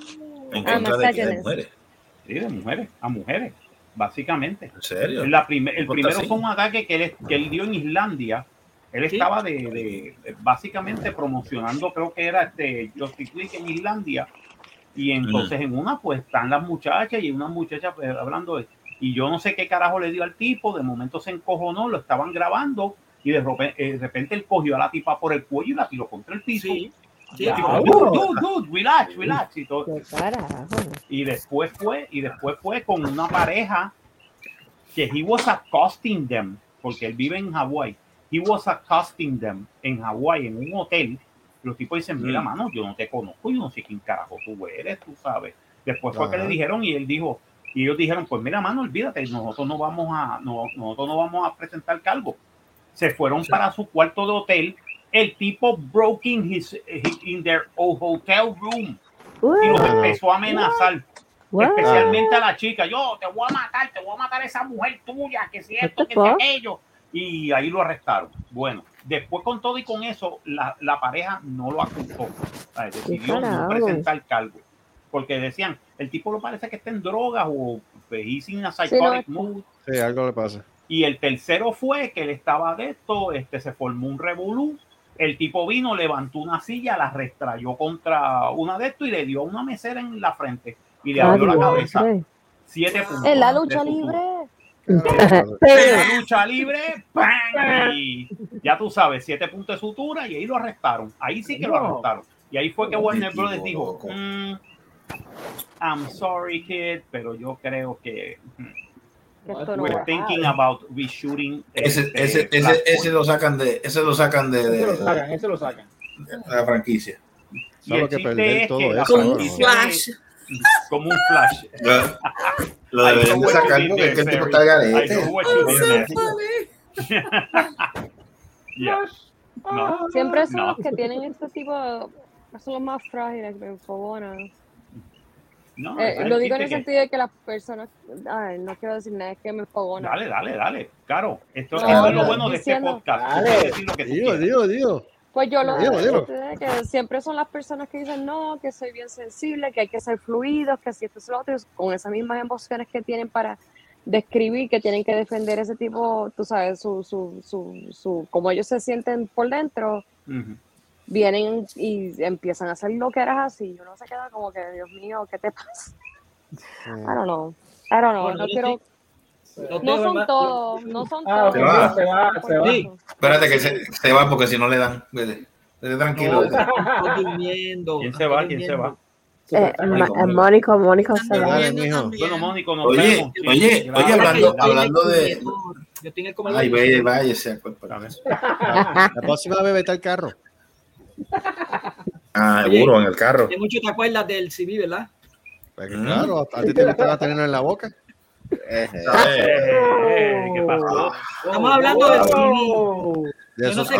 En Ah, contra de, mujeres. Sí, de mujeres a mujeres, básicamente. ¿En serio? La prime- el primero así. fue un ataque que él, que él dio en Islandia. Él estaba de, de- de- básicamente promocionando, creo que era este Justice League en Islandia. Y entonces en una, pues están las muchachas y una muchacha pues, hablando de. Y yo no sé qué carajo le dio al tipo. De momento se encojonó, lo estaban grabando. Y de repente, de repente él cogió a la tipa por el cuello y la tiró contra el piso. Sí. Sí, Y el tipo, dude, dude, dude, relax, relax. Y todo. ¿Qué carajo? Y después fue, y después fue con una pareja que he was accosting them, porque él vive en Hawái. He was accosting them en Hawái, en un hotel. Los tipos dicen, mira, Mm. mano, yo no te conozco, yo no sé quién carajo tú eres, tú sabes. Después fue que Ajá. le dijeron y él dijo, y ellos dijeron, pues mira, mano, olvídate, nosotros no vamos a, no, nosotros no vamos a presentar cargo. Se fueron para su cuarto de hotel. El tipo broke in his, in their hotel room y los empezó a amenazar. What? Especialmente a la chica, yo te voy a matar, te voy a matar a esa mujer tuya, que si esto, que si aquello. Y ahí lo arrestaron. Bueno, después con todo y con eso, la, la pareja no lo acusó. Decidió no presentar cargo. Porque decían, el tipo lo parece que está en drogas o pues, he's in a Sí, psychotic no, mood. Sí, algo le pasa. Y el tercero fue que él estaba de esto, este, se formó un revolú. El tipo vino, levantó una silla, la restrayó contra una de esto y le dio una mesera en la frente y le abrió la cabeza. Siete puntos. En la lucha libre. La lucha libre, ¡pam! y ya tú sabes, siete puntos de sutura y ahí lo arrestaron. Ahí sí que lo arrestaron. Y ahí fue que Warner Brothers dijo, mm, I'm sorry kid, pero yo creo que mm, no we're thinking about reshooting Ese, este, ese, ese, Flashpoint". ese lo sacan de, ese lo sacan de, de- Ese lo sacan, ese lo sacan. de la franquicia. Y Solo el que perder es todo que eso, franquicia flash. Como un flash. Lo, deberían de sacar porque es que el tipo está al. No, Siempre son No. los que tienen este tipo, son los más frágiles, me enfogonan. no, Eh, lo digo en el que- sentido de que las personas, ay, no quiero decir nada, es que me enfogonan. Dale, dale, dale. Claro, esto, No, esto es lo no, bueno de este diciendo- podcast. Tú Dale. que Digo, digo, digo. Pues yo lo Dilo, dilo. este, que siempre son las personas que dicen no, que soy bien sensible, que hay que ser fluidos, que si esto es lo otro, con esas mismas emociones que tienen para describir, que tienen que defender ese tipo, tú sabes, su, su, su, su, como ellos se sienten por dentro, vienen y empiezan a hacer lo que eras así. Uno se queda como que, Dios mío, ¿qué te pasa? I don't know. I don't know. Bueno, no quiero, no son más- todos, no son Ah, todos. Se va, se va, se va. Sí. Espérate que se, se va porque si no le dan. Vete, vete tranquilo. No, vete. estoy durmiendo. ¿Quién se va? ¿Quién se va? Eh, eh, Mónico, Mónico se va. Bueno, Mónico, nos Oye, vemos. Oye, oye, hablando, el hablando de. comedor. Yo estoy en el comedor. Ay, vaya, vaya, se La próxima vez vete al carro. Ah, seguro, en el carro. De mucho te acuerdas del CV, ¿verdad? Mm. Claro, a ti te gustaba tenerlo en la boca. Eh, eh, ¿Qué pasó? Estamos hablando del. De eso, no sé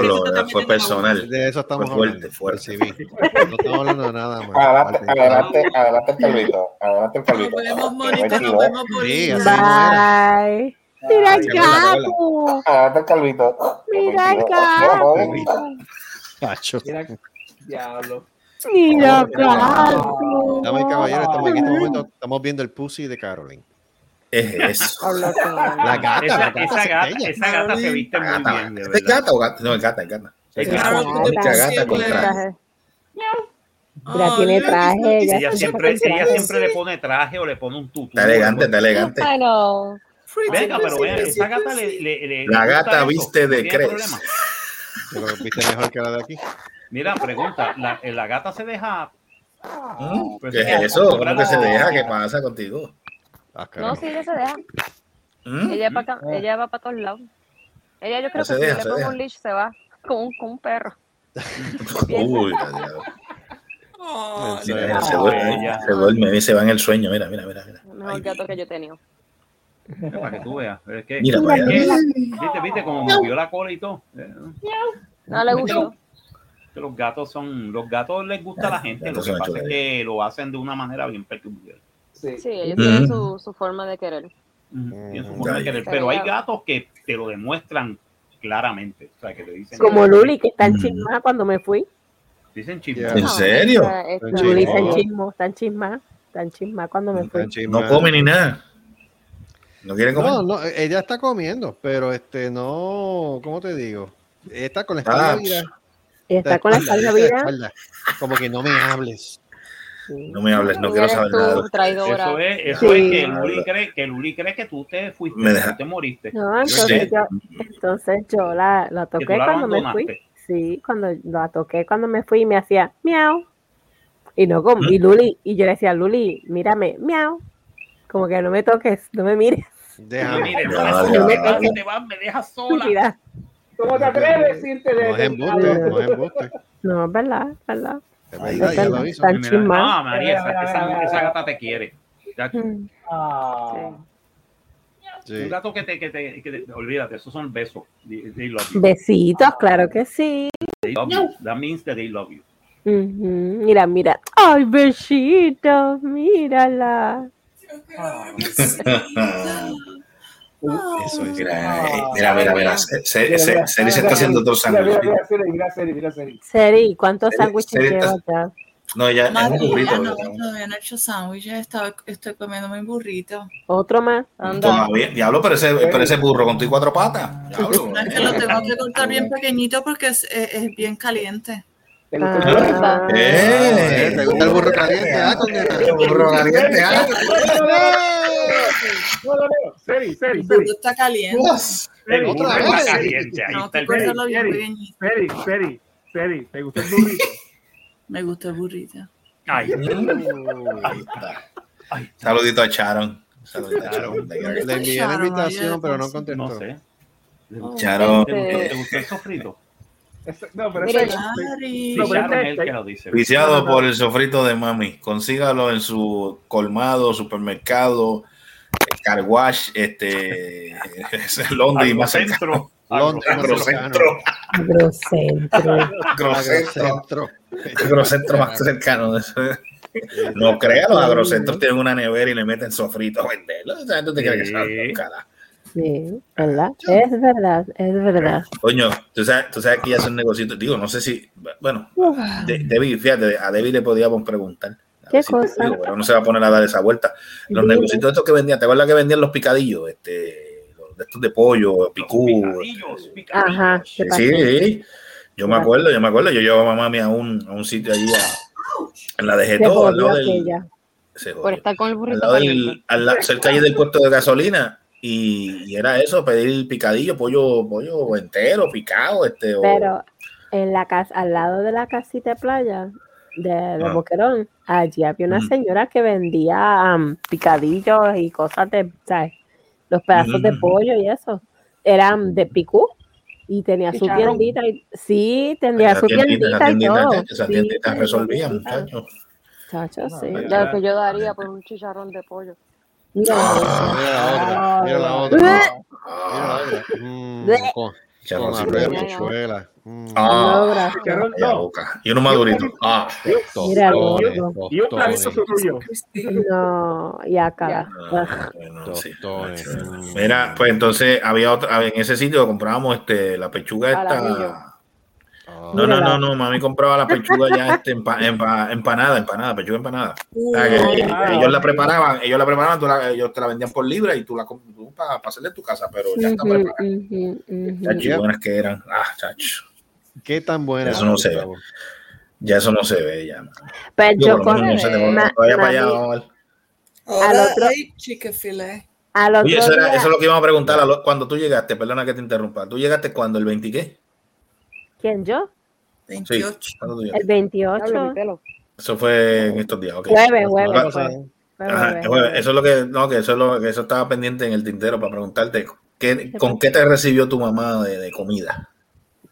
fue personal. de eso estamos Fue fuerte, hablando. fuerte. Recibí. No estamos hablando de nada más. Adelante, adelante, adelante el calvito. Adelante el Nos calvito. vemos, nos. Bye. Mira el gato. Adelante el calvito. Mira el. Cacho. Mira, diablo. Mira y caballeros, estamos aquí en este momento, estamos viendo el pussy de Caroline. Es eso? La gata, esa, la gata esa se gata, esa gata se viste muy Gata, bien, de ¿Es gata o gata? No, es gata, es gata. Es gata. Con traje. Traje. Mira, tiene traje. Ella, Ella siempre, ella siempre le pone traje o le pone un tutú. Está elegante, está elegante. Know. Venga, pero vean, esa gata le, le, le- La gata eso, viste de problema. Pero viste mejor que la de aquí. Mira, pregunta, ¿la, la gata se deja... ¿Mm? pues, ¿Qué es eso? ¿Cómo que se deja? ¿Qué pasa contigo? Ah, No, sí, ella se deja. ¿Mm? Ella, va pa- ella va para todos lados. Ella yo creo se que si le se pongo un leash se va con un, con un perro. Uy. Oh, Mira, mira, se duerme, se duerme y se va en el sueño. Mira, mira, mira. mira. El mejor gato que yo he tenido. Para que tú veas. Es que, Mira para allá. viste, viste como movió la cola y todo. Eh, No le gustó. los- gatos son, los gatos les gusta a la gente, lo que pasa es que lo hacen de una manera bien peculiar. Sí. Sí, ellos tienen su, su forma de querer. Tienen su forma de Ay. querer, Pero hay gatos que te lo demuestran claramente. O sea, que te dicen. Como Luli, que está en chisma cuando me fui. Dicen chisme. ¿En serio? Luli está en chismo, está en chisma. Está en chisma cuando me fui. No come ni nada. No quiere comer. No, no, ella está comiendo, pero este no, ¿cómo te digo? Está con la espalda Ah, virada. Está con la espalda espalda. Como que no me hables. No me hables, no quiero saber tú, nada. traidora. Eso es, eso Sí. es que Luli cree que Luli cree que tú te fuiste, Me que deja- tú te moriste. No, entonces Sí. yo, entonces yo la, la toqué la cuando me fui. Sí, cuando la toqué cuando me fui y me hacía miau. Y no como, y Luli, y yo le decía, Luli, mírame, miau. Como que no me toques, no me mires. Déjame. No, me te vas, dejas sola. Mira. ¿Cómo te atreves a irte de No es embuste, no es embuste. No, es verdad, es verdad. Es verdad, ya lo. Ah, María, esa, gata te quiere. Ya- Mm. Ah. Sí. Un gato que te, que te, que te- olvídate, esos son besos. They, they love you. Besitos, claro que sí. They love you. That means that they love you. Mira, mira. Ay, besitos, mírala. Eso es. Mira, eh, mira, mira, mira. Se, se, se- Seri se está haciendo otro Mira, mira, mira, Seri, mira, Seri, mira, Seri. Seri, ¿cuántos Seri- sándwiches Seri llevas ya? No, ya es un burrito. no, todavía no he hecho sándwiches, estoy comiendo mi burrito. ¿Otro más? Anda. Todavía, diablo, pero ese, pero ese burro con tu y cuatro patas. Diablo. No, es que lo tengo que cortar bien pequeñito porque es, es- es bien caliente. ¿Te gusta el burro? Ah, ¡Eh! ¿Te gusta el burro caliente? Ah, condena. El burro caliente, ah. No, no, no. Seri, Seri, Seri. está caliente. Seri, El burro Otra está vez. caliente, ahí está el Seri. Seri, Seri, Seri, ¿te gusta el burrito? Me gusta el burrito. Ay, Saludito a Sharon. Saludito a Sharon. Le envié la invitación, pero no contestó. no sé. Sharon. ¿Te gustó, Este- te gustó el sofrito? No, pero es el que lo dice. Viciado por el sofrito de mami. Consígalo en su colmado, supermercado, car wash, este, Londres y más cercano. Agrocentro. Londres, Agrocentro. Agrocentro. Agrocentro. Más cercano. No creas, los agrocentros tienen una nevera y le meten sofrito a venderlo. Sea, ¿tú te crees que Sí. es cara? Sí, ¿verdad? Es verdad, es verdad. Coño, tú sabes, tú sabes que ya son negocios. Digo, no sé si, bueno, de, Debbie, fíjate, a Debbie le podíamos preguntar. A ¿Qué ver si- cosa? digo, pero no se va a poner a dar esa vuelta. Los Dime. negocios estos que vendían, ¿te acuerdas que vendían los picadillos? Este, los de estos de pollo, picú. Picadillos, picadillos. Ajá, ¿qué Sí, sí, yo me acuerdo, yo me acuerdo. Yo llevaba a mami a un, a un sitio allí, a- en la de Getó, al lado del, Por estar con el Al burrito del- al la- cerca allí del puesto de gasolina. Y, y era eso, pedir picadillo, pollo, pollo entero, picado, este, o- Pero en la casa, al lado de la casita de playa de, de Ah. Boquerón, allí había una señora que vendía am, picadillos y cosas de, ¿sabes? Los pedazos de pollo y eso. Eran de picú y tenía su tiendita. Y, sí, tenía su tiendita, y todo. esa Sí, tiendita tenía resolvía, tiendita. muchachos. Chacho, sí. Ya que yo daría por un chicharrón de pollo. Mira, Mira la otra, mira la otra. Mira la otra. Habichuela. Mm, no, Ah. Chicharrón, no. boca. Y uno madurito. Ah, loco. Y un suyo. No, y acá. ah. Mira, pues entonces había otra, en ese sitio comprábamos este, la pechuga esta. No, no, no, no, mami compraba la pechuga ya este, empa- empa- empanada, empanada, pechuga empanada. O sea, que Ah, ellos la preparaban, ellos la preparaban, tú la- ellos te la vendían por libra y tú la tú para hacerle en tu casa, pero ya está preparada. ujú. Chacho, buenas que eran. Ah, chacho. Qué tan buena. Eso no se ve. Ya eso no se ve ya. Pues Yo con no ma- vaya para allá, vamos a ver. Al otro- otro Oye, eso, era, día- eso es lo que íbamos a preguntar a lo- cuando tú llegaste, perdona que te interrumpa. ¿Tú llegaste cuando? ¿El 20 qué? ¿Quién yo? Sí, 28. ¿cuándo tú El llegaste? 28. Eso fue en estos días, ok. Jueves, jueves, jueves. Jueves, Ajá, jueves. Eso es lo que, no, que eso es lo que eso estaba pendiente en el tintero para preguntarte ¿qué, con qué te recibió tu mamá de, de comida.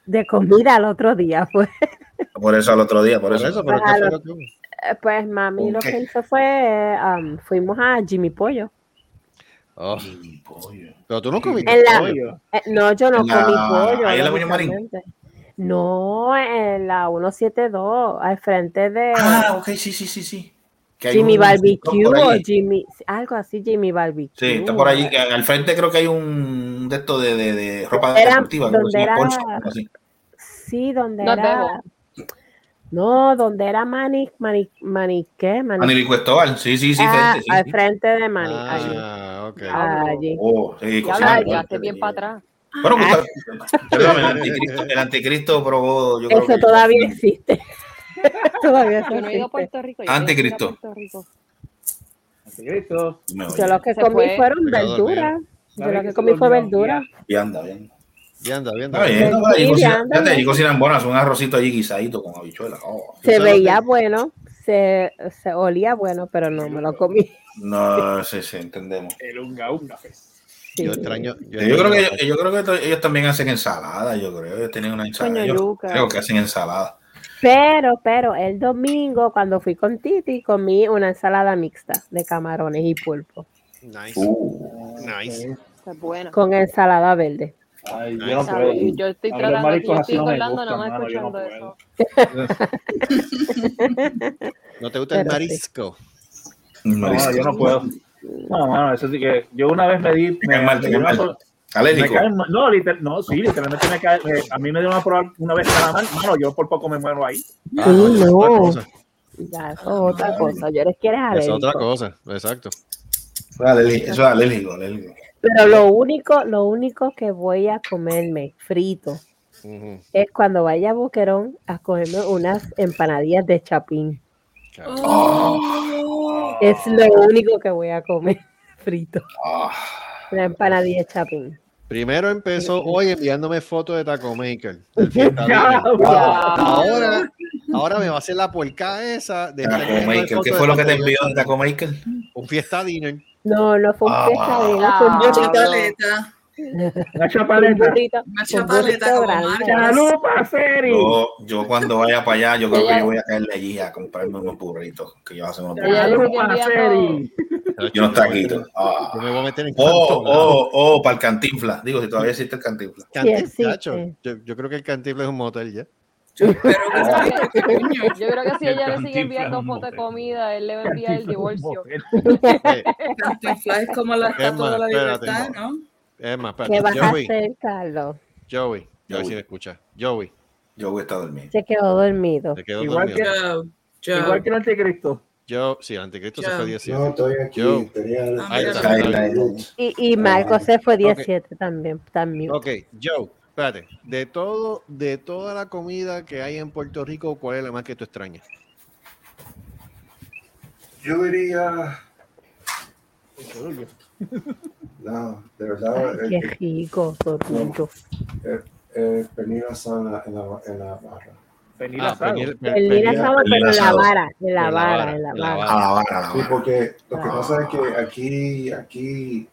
De comida al otro día, pues. Por eso al otro día, por, eso. eso, pero ¿qué fue lo Eh, Pues mami ¿Con lo qué? que hizo fue, um, fuimos a Jimmy Pollo. Oh. Pero tú no comiste En la- pollo. eh, no, yo no comí pollo. ahí en la Muñoz Marín. No, en la 172, al frente de Ah, ok, sí, sí, sí, sí. Jimmy Barbecue o allí. Jimmy, algo así, Jimmy Barbecue. Sí, está por allí. que Al frente creo que hay un de esto de, de, de ropa Era deportiva. algo donde así, era- así. Sí, donde No era. No, donde era Mani, Mani, Mani, ¿qué? Mani, Manilico Estoval, sí, sí, sí, Ah, frente, sí, al sí. frente de Mani. Ah, ok. allí. Allí. Oh, sí, Ya fuerte, llegaste bien para atrás. Bueno, pues, perdón, el anticristo, el anticristo probó, yo creo Eso que todavía existe. todavía Yo no he ido a. Puerto Rico. Anticristo. Puerto Rico. Anticristo. Yo lo que comí fue. fueron verduras. Yo lo que comí fue verduras. Y anda, bien. Bien, anda, bien. Está bien, no, Sí, allí cocinan, buenas, un arrocito allí guisadito con habichuela. Oh, Se veía que- bueno, se, se olía bueno, pero no me lo comí. no, sí, sí, entendemos. El unga unga. pues. Sí. Yo extraño. Yo, Yo creo que ellos, yo creo que ellos también hacen ensalada, yo creo. Ellos tienen una ensalada. Yo creo que hacen ensalada. Pero, pero el domingo, cuando fui con Titi, comí una ensalada mixta de camarones y pulpo Nice. Uh, Nice. Buena. con ensalada verde. Ay, yo no puedo. Yo- estoy tratando, yo estoy no hablando, no yo no escuchando puedo. eso. ¿No te gusta el Pero sí. marisco? No, yo no puedo. No, mano, eso sí que yo una vez me di. Me, mal, me una mal. me Alérgico. cae mal. No, liter- no, sí, literalmente me cae. me- a mí me dio una, probar una vez calamar. Mano, yo por poco me muero ahí. Ah, Sí, no, eso es otra no. cosa. Ya, eso es otra cosa. Yo les quiero Es otra alérgico. cosa, exacto. Eso es alérgico, eso es alérgico, alérgico. Pero lo único, lo único que voy a comerme frito Ujú. es cuando vaya a Boquerón a comerme unas empanadillas de chapín. Oh. Es lo único que voy a comer frito. Ah, Una empanadilla de chapín. Primero empezó hoy enviándome fotos de Taco Maker. del Fiesta Dinner. ahora, ahora me va a hacer la puerca esa de Taco Maker. ¿Qué fue lo que te envió de. Taco Maker? Un fiesta dinner. No, no fue un Ah. fiesta de fue un Ah. burrito. Un chapaleta. un chapaleta burrito como grande. Chalupa, Seri. Yo, yo cuando vaya para allá, yo creo que yo voy a caerle allí a comprarme unos burritos. Que yo hacen unos burritos. dice que Chalupa, enviando- Seri. Yo no está aquí. Ah. Yo me voy a meter en Oh, ¿verdad? oh, oh, para el cantinfla. Digo, si todavía existe el cantinfla. Canti- Sí, sí, Chacho, sí. Yo, yo creo que el cantible es un motel ya. Yo creo que- yo creo que si El ella le sigue enviando fotos de comida, él le va a enviar el divorcio. Cantinflas es como la estatua de la libertad, ¿no? Es más, ¿Qué vas a Joey, hacer, Carlos? Joey, a ver Joey. si me escucha. Joey, a estar dormido. Se quedó dormido. Igual dormido. Joe. Igual que el anticristo. Yo, sí, el anticristo se fue 17. No, estoy aquí. Yo. Tenía Ah, Ahí está. Ahí. Y, y Marco se fue 17 también. también. Ok, Joe, espérate. De todo, de toda la comida que hay en Puerto Rico, ¿cuál es la más que tú extrañas? Yo diría. No, de verdad. Qué eh, rico, Torrillo. eh, eh, pernil asado en la, en la, en la barra. Pernil Ah, asado. pernil- per- El pernil- asado, pero pernil en la vara, en la vara, en la vara. A la vara, Sí, porque lo que Ah. pasa es que aquí, aquí,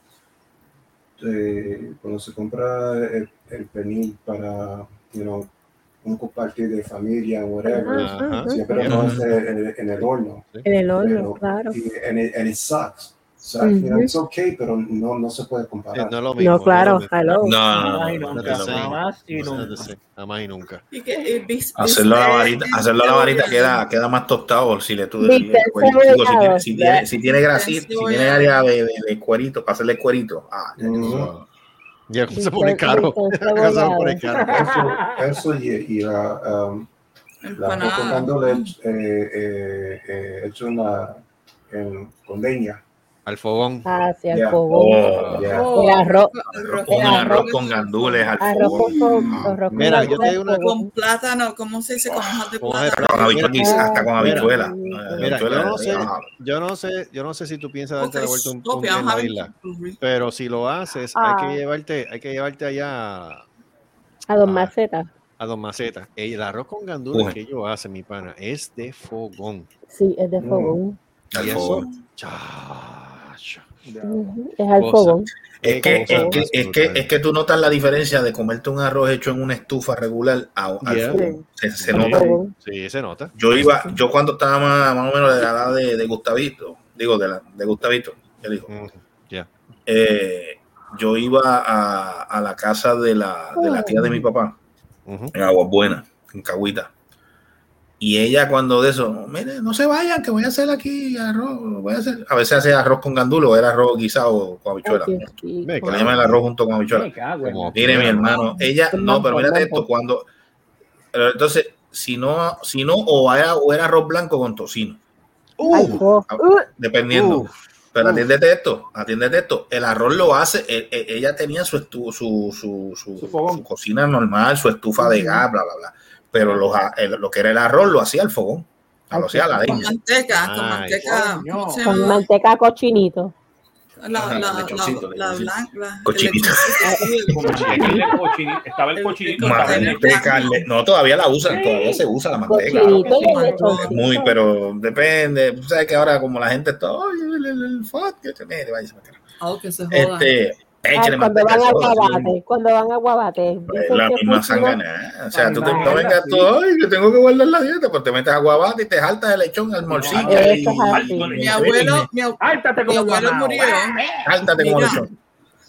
eh, cuando se compra el, el pernil para, you know, un compartir de familia, whatever, Ajá, Ajá. ajá. siempre Bien. lo hace en, en el horno. En el horno, Pero- claro. Y, and, it, and it sucks. You know, Ujú. it's okay, pero no, no se puede comparar. no es lo mismo. No, claro, es hello. No, no, no. No, nunca, no, no, no. jamás y es nunca. Jamás y nunca. Hacerlo a la varita, hacerlo a la varita queda, queda más tostado si le tú si, tiene, si tiene, si tiene grasita, si tiene área de, de, de cuerito, para hacerle cuerito. Ah, ya, se pone caro. Ya se pone caro. Eso, eso y, y la, um, la gandules eh, eh, eh, hecho en la, en, con leña. Al fogón. Hacia el Yeah. fogón. Oh, Yeah. El arroz. un El arroz con gandules al Arroz con, fogón. con- arroz con Mira, yo te digo una al. Con plátano, ¿cómo se dice? Con hojas de Con plátano. Con habichuela, hasta con habichuela. Mira, yo no sé, Ah, yo no sé, yo no sé si tú piensas darte la vuelta un, un en la isla, pero si lo haces, Ah. hay que llevarte, hay que llevarte allá a, A dos Ah. macetas. a Don Maceta. El arroz con gandules Uy. que ellos hacen, mi pana, es de fogón. Sí, es de fogón. Y Al eso, fogón. Es al fogón. Es que, es, que, es, que, es que tú notas la diferencia de comerte un arroz hecho en una estufa regular a- al Yeah. fogón. Se, nota. Sí, se nota. Yo iba, yo cuando estaba más, más o menos de la edad de, de Gustavito, digo de, la, de Gustavito, el hijo, eh, yo iba a, a la casa de la, de la tía de mi papá, en Aguas Buenas, en Cahuita. Y ella cuando de eso, mire, no se vayan, que voy a hacer aquí arroz, voy a hacer, a veces hace arroz con gandulo, era arroz guisado con habichuela. Me Que le llaman el arroz junto con habichuela. Cago Mire, mi hermano, ella, no, pero mampo. esto, cuando, pero entonces, si no, si no, o era, o era arroz blanco con tocino, fogón. Ah, Uh, dependiendo. Uf. Pero atiéndete esto, atiéndete esto. El arroz lo hace, e- e- ella tenía su, estu- su, su, su, Su fogón. su cocina normal, su estufa de gas, bla, bla, bla. Pero los a- el- lo que era el arroz lo hacía al fogón, lo hacía a la Con leña. manteca, con Ay, manteca. coño. ¿Cómo se con manteca cochinito. La, la, Cochinito. el estaba el cochinito. el- Manteca, le- no, todavía la usan, todavía se usa la manteca. Cochinito el Muy, pero depende. Tú sabes que ahora, como la gente está, ay, el, el, el fat, que te mire, váyase para acá". Oh, que se joda. Este, échale cuando van a. Guabate, cuando van a Guabate. Pues la misma funciona- sangana. O sea, Ay, tú te, no vengas sí. tú, ay, que tengo que guardar la dieta, pues te metes a guabate y te jaltas el lechón al y, es. Mi abuelo, mi, ab- Áltate mi abuelo murió. Jáltate como Mira. lechón.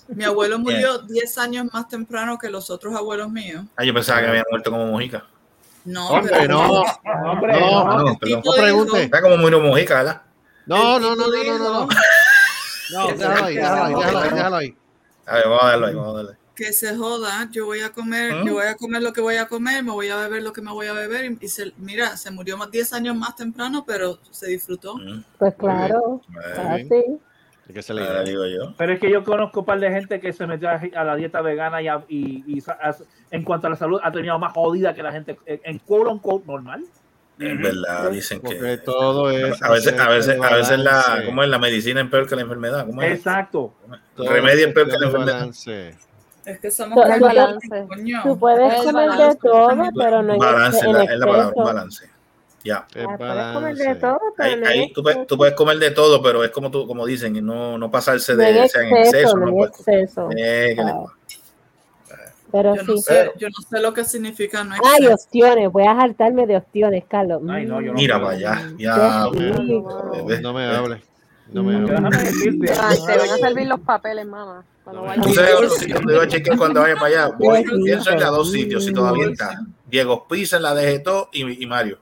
Mi abuelo murió 10 años más temprano que los otros abuelos míos. Ah, yo pensaba que había muerto como mojica. No, Hombre, pero no. Hombre, No, Ah, no. no, perdón. No pregunte. Está como murió mojica, ¿verdad? No, no, no, no, no, no, no. dijo No, déjalo ahí, déjalo ahí, déjalo ahí, déjalo ahí. A ver, vamos a darlo ahí, vamos a darle. Que se joda, yo voy a comer, ¿Mm? yo voy a comer lo que voy a comer, me voy a beber lo que me voy a beber y, se, mira, se murió más 10 años más temprano, pero se disfrutó. Mm, Pues claro, así. Que Ahora idea. digo yo. Pero es que yo conozco un par de gente que se metió a la dieta vegana y, a- y- y sa- a- en cuanto a la salud ha tenido más jodida que la gente en, en quote normal. Es verdad, dicen Porque que. todo es. A veces, a veces, a veces la. ¿cómo es? La medicina es peor que la enfermedad. ¿Cómo es? Exacto. Todo El remedio es peor que la enfermedad. balance. Es que somos El balance. coño. Tú puedes El comer de balance. todo, pero no en, Balance, en la- es la palabra, exceso. balance. Ya. Ah, puedes comer de todo, pero Ahí, no tú, tú puedes comer de todo, pero es como tú, como dicen, y no, no pasarse No de, o sea, en exceso, exceso. no No en exceso. Eh, le- Ah. Pero Yo no, sí. sé, yo no sé lo que significa no Ay, ostiones, voy a saltarme de ostiones, Carlos. Ay, no, yo no Mira puedo. para allá. Mm, Ya. No me hables. No me Mm. hables. Te van a servir los papeles, mamá. Donde voy a chequear cuando vaya para allá. Voy, pienso ir a dos sitios, si todavía está. Diego Pizza en la DGTO y, y Mario.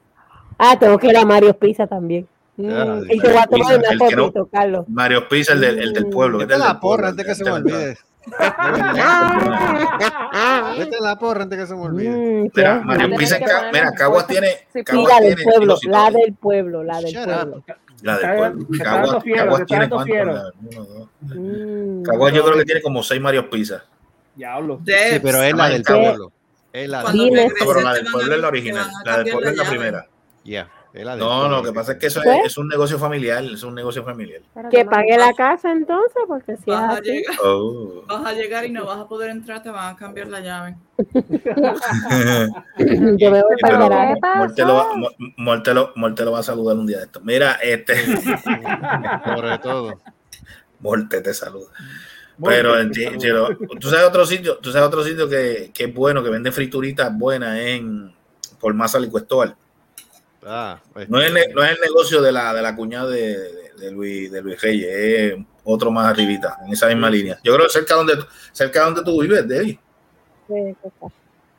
Ah, tengo que ir a Mario Pizza también. Mm, Ya, y te voy a tomar Pizza, una el que no- fotito, Carlos. Mario Pizza, el del, el del pueblo. Vete el a del la porra pueblo, antes que se el me olvide. Vete a la porra antes que se me olvide. Mm, Mira, Mario poner mira, Caguas tiene. Caguas la del tiene pueblo, la del pueblo, la del pueblo. La del pueblo. Caguas, Caguas tiene cuánto? Mm. Caguas yo creo que tiene como seis Mario Pizza. Diablo. Sí, pero es la del pueblo. Es la del regrese No, pero la del pueblo es la original. La del pueblo es la primera. Ya. No, lo que pasa es que eso es, es un negocio familiar. Es un negocio familiar. Que pague la casa entonces, porque si es Vas a, llegar, Oh. vas a llegar y no vas a poder entrar, te van a cambiar la llave. Yo me voy para el. Morte lo, va, a saludar un día de esto. Mira, este. Sobre todo. Morte te saluda. Pero en tú sabes otro sitio, tú sabes otro sitio que, que es bueno, que vende frituritas buenas en por Masa Licuestoal. Ah, pues, No es, el, ne- no es el negocio de la, de la cuñada de, de- de Luis, de Luis Reyes, es otro más arribita, en esa misma línea. Yo creo que cerca donde, cerca donde tú vives, Debbie.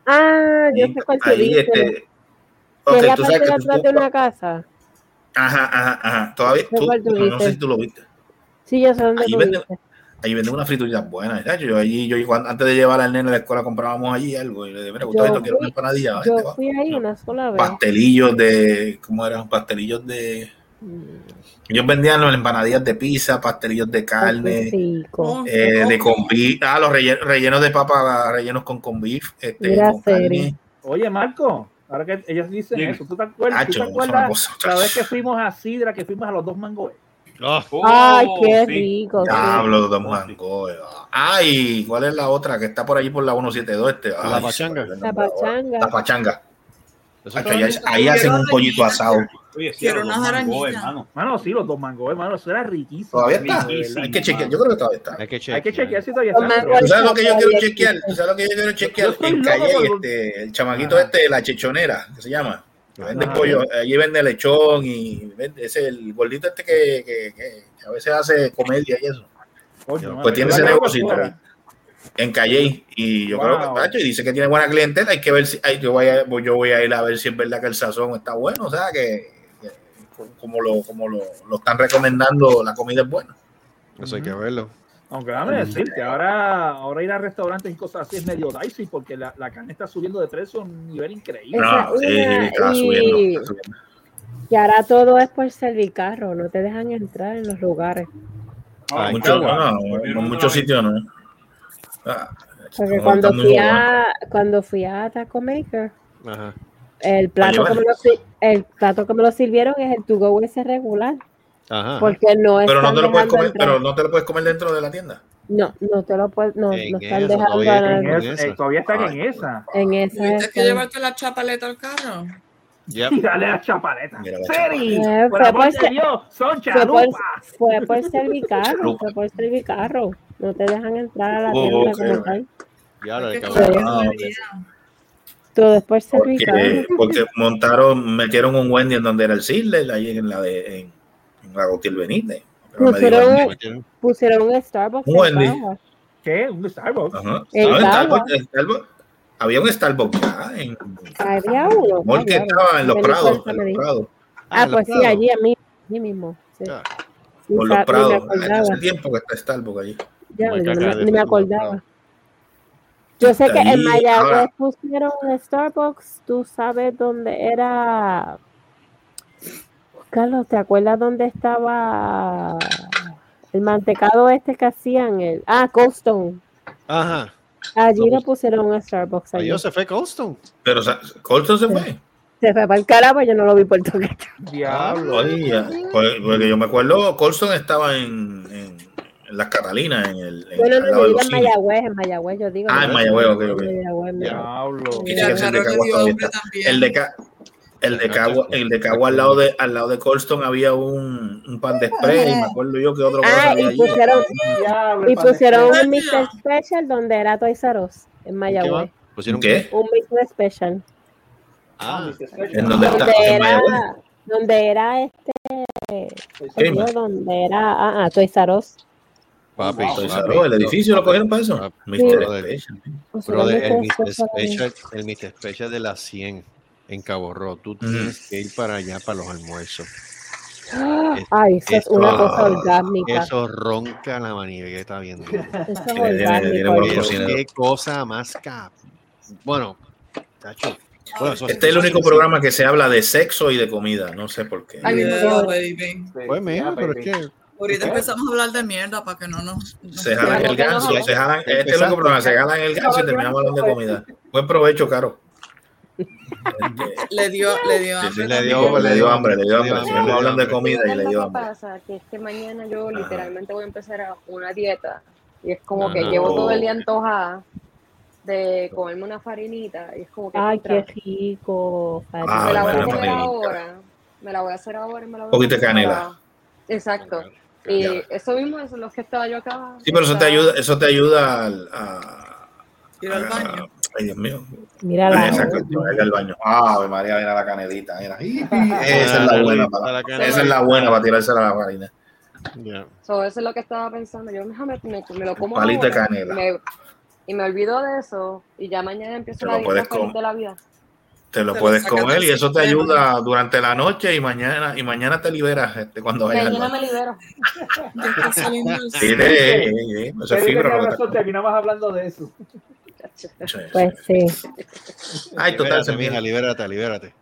Ah, yo sé cuál Ahí, dices. este. ¿Es Ok, la tú parte sabes de que tú- de una casa? Ajá, ajá, ajá. Todavía, tú, no, sé si tú lo viste. Sí, yo sé dónde Ahí venden. Ahí venden unas frituritas buenas. ¿sabes? Yo allí, yo antes de llevar al nene a la escuela comprábamos allí algo. Y le dije, mira, Gustavo, Yo quiero una fui, empanadilla. yo va. fui ahí una sola vez. Pastelillos de, ¿cómo eran? Pastelillos de... Ellos vendían las empanadillas de pizza, pastelillos de carne, rico. eh, de con beef, ah, los rellenos, rellenos de papa, rellenos con con beef, este, con carne. Oye, Marco, ahora que ellos dicen eso, ¿tú te acuerdas, ¿tú Hacho, te es una acuerdas cosa, la vez que fuimos a Sidra, que fuimos a los dos mangos? Ay, qué Oh, sí. rico. Diablo. Ay, ¿cuál es la otra que está por allí por la 172? Este? Ay, La pachanga. La pachanga. La pachanga. Ahí, ahí hacen un pollito asado. Oye, sí, Quiero los dos unas mangos, arañitas. hermano. Mano, sí, los dos mangos, hermano, eso era riquísimo. Todavía está. Riquísimo, Hay que chequear. Yo creo que todavía está. Hay que Hay que chequear. chequear si todavía está. ¿Tú sabes lo que yo quiero chequear? existe. ¿Tú sabes lo que yo quiero chequear? Yo En Calle, este, el chamaquito Ajá. este, la chechonera, que se llama. Vende pollo, allí vende lechón y vende, ese el gordito este que, que, que a veces hace comedia y eso. Pues tiene ese negocio en Calle y yo creo que Wow. Pacho, y dice que tiene buena clientela, hay que ver si ay, yo voy a yo voy a ir a ver si es verdad que el sazón está bueno, o sea que, que como lo como lo, lo están recomendando, la comida es buena. Eso hay que verlo. Aunque déjame decirte, ahora, ahora ir a restaurantes y cosas así es medio dicey porque la, la carne está subiendo de precio a un nivel increíble. Esa No, sí, una, está y- subiendo, está subiendo. Y ahora todo es por servicarro, no te dejan entrar en los lugares. Mucho- en otra muchos sitios no. Ah, Porque cuando fui a cuando fui a Taco Maker, Ajá. el plato que me lo, el plato que me lo sirvieron es el to go ese regular, Ajá. porque no Pero no están te lo puedes dejando comer, entrar. pero no te lo puedes comer dentro de la tienda. No, no te lo puedes, no, En no están eso, dejando todavía En esa- eh, todavía están Ay, en esa. en esa. Tuviste que llevarte la chapaleta al carro. Yep. Y dale a chapaleta. Mira la Seri, chapaleta. fue por- Dios, son Fue por, chalupas. fue por fue por servicarro. No te dejan entrar a la Oh, tienda ok, como tal. Ya lo Ah, todo es por Porque, porque montaron, metieron un Wendy en donde era el Sidler, ahí en la de en, Gautier Benítez. Pusieron, pusieron un Starbucks Un. ¿Qué? ¿Un Starbucks? Ajá. No. Starbucks- en Starbucks. Había un Starbucks ya en Había uno. mall que estaba en los Prados, en los Prados. Ah, en pues los sí, allí, a mí, allí mismo. Sí. Ni Por los Prados. acordaba. Hace tiempo que está Starbucks allí. Ya, No ni, me- ni me acordaba. Yo sé que Ahí, en Mayagüez ahora- pusieron un Starbucks, tú sabes dónde era. Carlos, ¿te acuerdas dónde estaba el mantecado este que hacían? El... Ah, Cold Stone. Ajá. Allí No, le pusieron un Starbucks. allí. Adiós, se fue Colston. Pero o sea, se fue. Se fue para el carajo, yo no lo vi por toque. Diablo. Pues- porque yo me acuerdo, Colston estaba en, en, en las Catalinas, en el, en, Bueno, no, yo en. Mayagüez, en Mayagüez, yo digo. Ah, en Mayagüez, ok, ok. Diablo. A el de El de, Ca- el de Cagua, el de Cagua al lado de, al lado de Colston había un, un pan de spray, y me acuerdo yo que otro cosa Ah, había y allí. pusieron, Diablo, y pusieron un Mr. Special donde era Toys R Us, en Mayagüez. ¿Pusieron ¿Qué? Un Mr. Special. Ah, ¿En dónde está? Donde En era, Mayagüez. donde era este, ¿Qué, Dios, donde era, ah, ah, Toys R Us. papi. Entonces, papi, ¿el edificio lo cogieron para eso? Papi, Special. Brother, el Mr. Special, el Mr. Special de las 100 en Cabo Rojo. Tú tienes que ir para allá para los almuerzos. Ay, eso es una Ah, cosa orgánica. Eso ronca la manigueta bien duro. Eso es orgánico. qué cosa más cap. Bueno, tacho. Bueno, eso- Este es el único programa que se habla de sexo y de comida, no sé por qué. Ay, baby. Pues mira, pero es que Ahorita empezamos a hablar de mierda para que no nos. no Se jalan el ganso, se jalan, este es el único programa, se jalan el ganso y terminamos hablando de comida. Buen provecho, Caro. Le dio, le dio Sí, hambre. sí, le dio, le dio hambre, le dio hambre. Le dio hambre, hablando de comida y le dio ¿Qué hambre. pasa? Que es que mañana yo literalmente voy a empezar a una dieta y es como que Ajá. llevo todo el día Ok. antojada de comerme una farinita y es como que Ay, qué rico. Ah, me la voy a farinita. ahora, me la voy a hacer ahora y me la voy a Poquito de hacer canela. ahora. Exacto. Y Ya. eso mismo es lo que estaba yo acá. Sí, pero eso te ayuda, eso te ayuda al- a, Ir al a- baño. Ay, Dios mío. Mira la esa al baño. Ave María, mira la canelita. mira. Esa es la buena para, esa es la buena para tirarse a la farina. ya. So, eso es lo que estaba pensando. Yo déjame, me, me lo como palito de canela. me- y me olvido de eso y ya mañana empiezo la lo puedes feliz de la vida. te lo Te lo puedes sacas comer y eso te ayuda durante la noche y mañana y mañana te liberas este, cuando vayas Mañana me libero. Sí, sí, sí, sí, es Pero fibra. lo te razón, terminamos hablando de eso. Pues sí. Ay, total, se Libérate, mija, mira. libérate, libérate.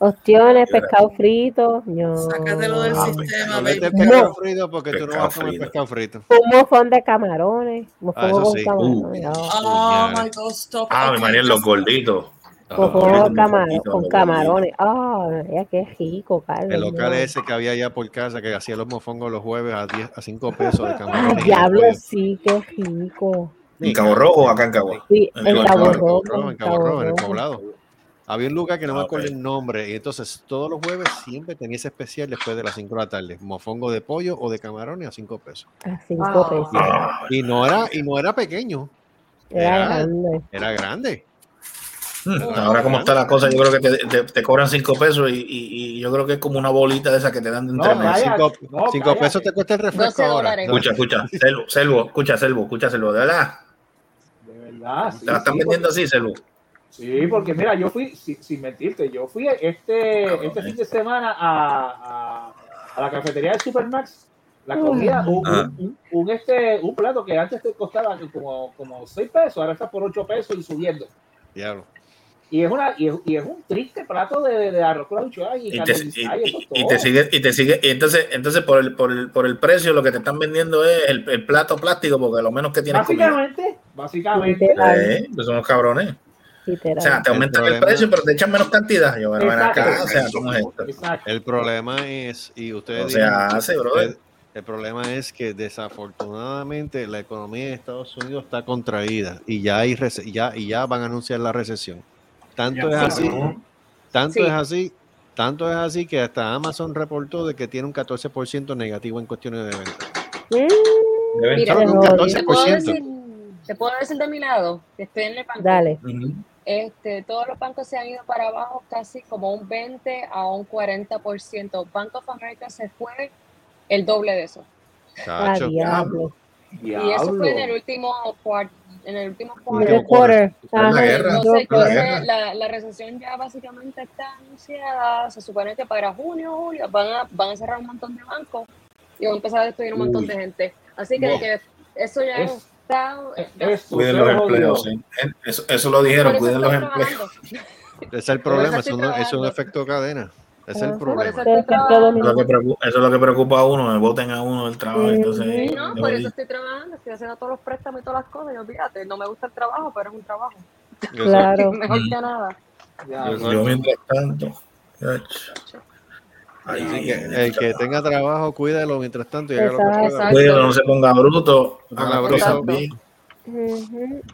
Ostiones, pescado frito. No. Sácatelo del Ah, sistema, No baby. metes pescado frito porque tú no Pescado vas a comer frito. pescado frito. Un mofón de camarones. Mofongo Ah, eso con sí. camarones. Uh. ah. Oh my God, stop. Ah, mi Ok, María, los gorditos. Los con, camar- camarones. Ah, ya qué rico, Carlos. El local no. ese que había allá por casa que hacía los mofongos los jueves a 10 a 5 pesos de camarones. diablo, sí, qué rico. ¿En Cabo Rojo o acá en Cabo? Sí, En en Cabo Cabo Rojo. Rojo. Rojo, en Cabo Rojo, en el poblado. Había un lugar que no me Ah, acuerdo el nombre, y entonces todos los jueves siempre tenía ese especial después de las 5 de la tarde, mofongo de pollo o de camarones a 5 pesos. A cinco Ah. pesos. Ah, Y no era, y no era pequeño, Era era- grande. era grande. mm, Ahora como está la cosa, yo creo que te, te- te cobran 5 pesos y, y- y yo creo que es como una bolita de esa que te dan de No, entre medio. calla. 5 no, cállate. pesos te cuesta el refresco 12 ahora. Escucha, escucha, Selvo, Selvo, escucha, Selvo, escucha, Selvo, de verdad. Verdad. sí, Te la están sí, vendiendo porque- así, Selvo. Sí, porque mira, yo fui, sin, sin mentirte, yo fui este, este fin de semana a, a, a la cafetería de Supermax. La comida, un, Ah. un, un, este, un plato que antes te costaba como, como 6 pesos, ahora está por 8 pesos y subiendo. diablo. Y es, una, y es, y es un triste plato de, de arroz con habichuelas y, Y te, y, y sigue, y te sigue, y entonces, entonces por el, por el, por el precio lo que te están vendiendo es el, el plato plástico, porque lo menos que tienes comida. Básicamente, básicamente. Eh, pues son los cabrones. Literal. O sea, te El aumentan el, precio, pero te echan menos cantidad. Yo, bueno, ven acá, Exacto. o sea, ¿cómo es esto? Exacto. El problema es, y ustedes No se digan, hace, brother. usted- el problema es que desafortunadamente la economía de Estados Unidos está contraída y ya hay ya y ya van a anunciar la recesión. Tanto Ya es así, sabemos. tanto Sí. es así, tanto es así que hasta Amazon reportó de que tiene un 14% negativo en cuestiones de venta. Mm, Deben Mira, Solo que un Te ¿te puedo 14%. decir, te puedo decir de mi lado? Que estoy en el banco. Dale. Ujú. Este, todos los bancos se han ido para abajo casi como un 20 a un 40%. Bank of America se fue el doble de eso. Ah, Chacho, diablo. Y eso fue en el último cuart, en el último quarter. Fue la guerra. Entonces, la entonces, guerra. la, la recesión ya básicamente está anunciada. Se supone que para junio, julio van a, van a cerrar un montón de bancos y van a empezar a despedir un montón Uy. de gente. Así que, No. que eso ya Es- está. Cuiden los empleos, sí. Eso, eso lo dijeron, cuiden los empleos. ese es el problema, es un, es un efecto cadena. Es el problema. Eso es. Eso lo que preocupa, a uno, me voten a uno del trabajo. Entonces, Sí, no, por eso estoy trabajando, estoy haciendo todos los préstamos y todas las cosas. Y olvídate, no me gusta el trabajo, pero es un trabajo. Claro. Mejor que nada. Ya, Yo- yo mientras tanto. Ay, Así que el que tenga trabajo, cuídalo mientras tanto y haga lo que Exacto. Cuídalo, no se ponga bruto, haga bruto. bien.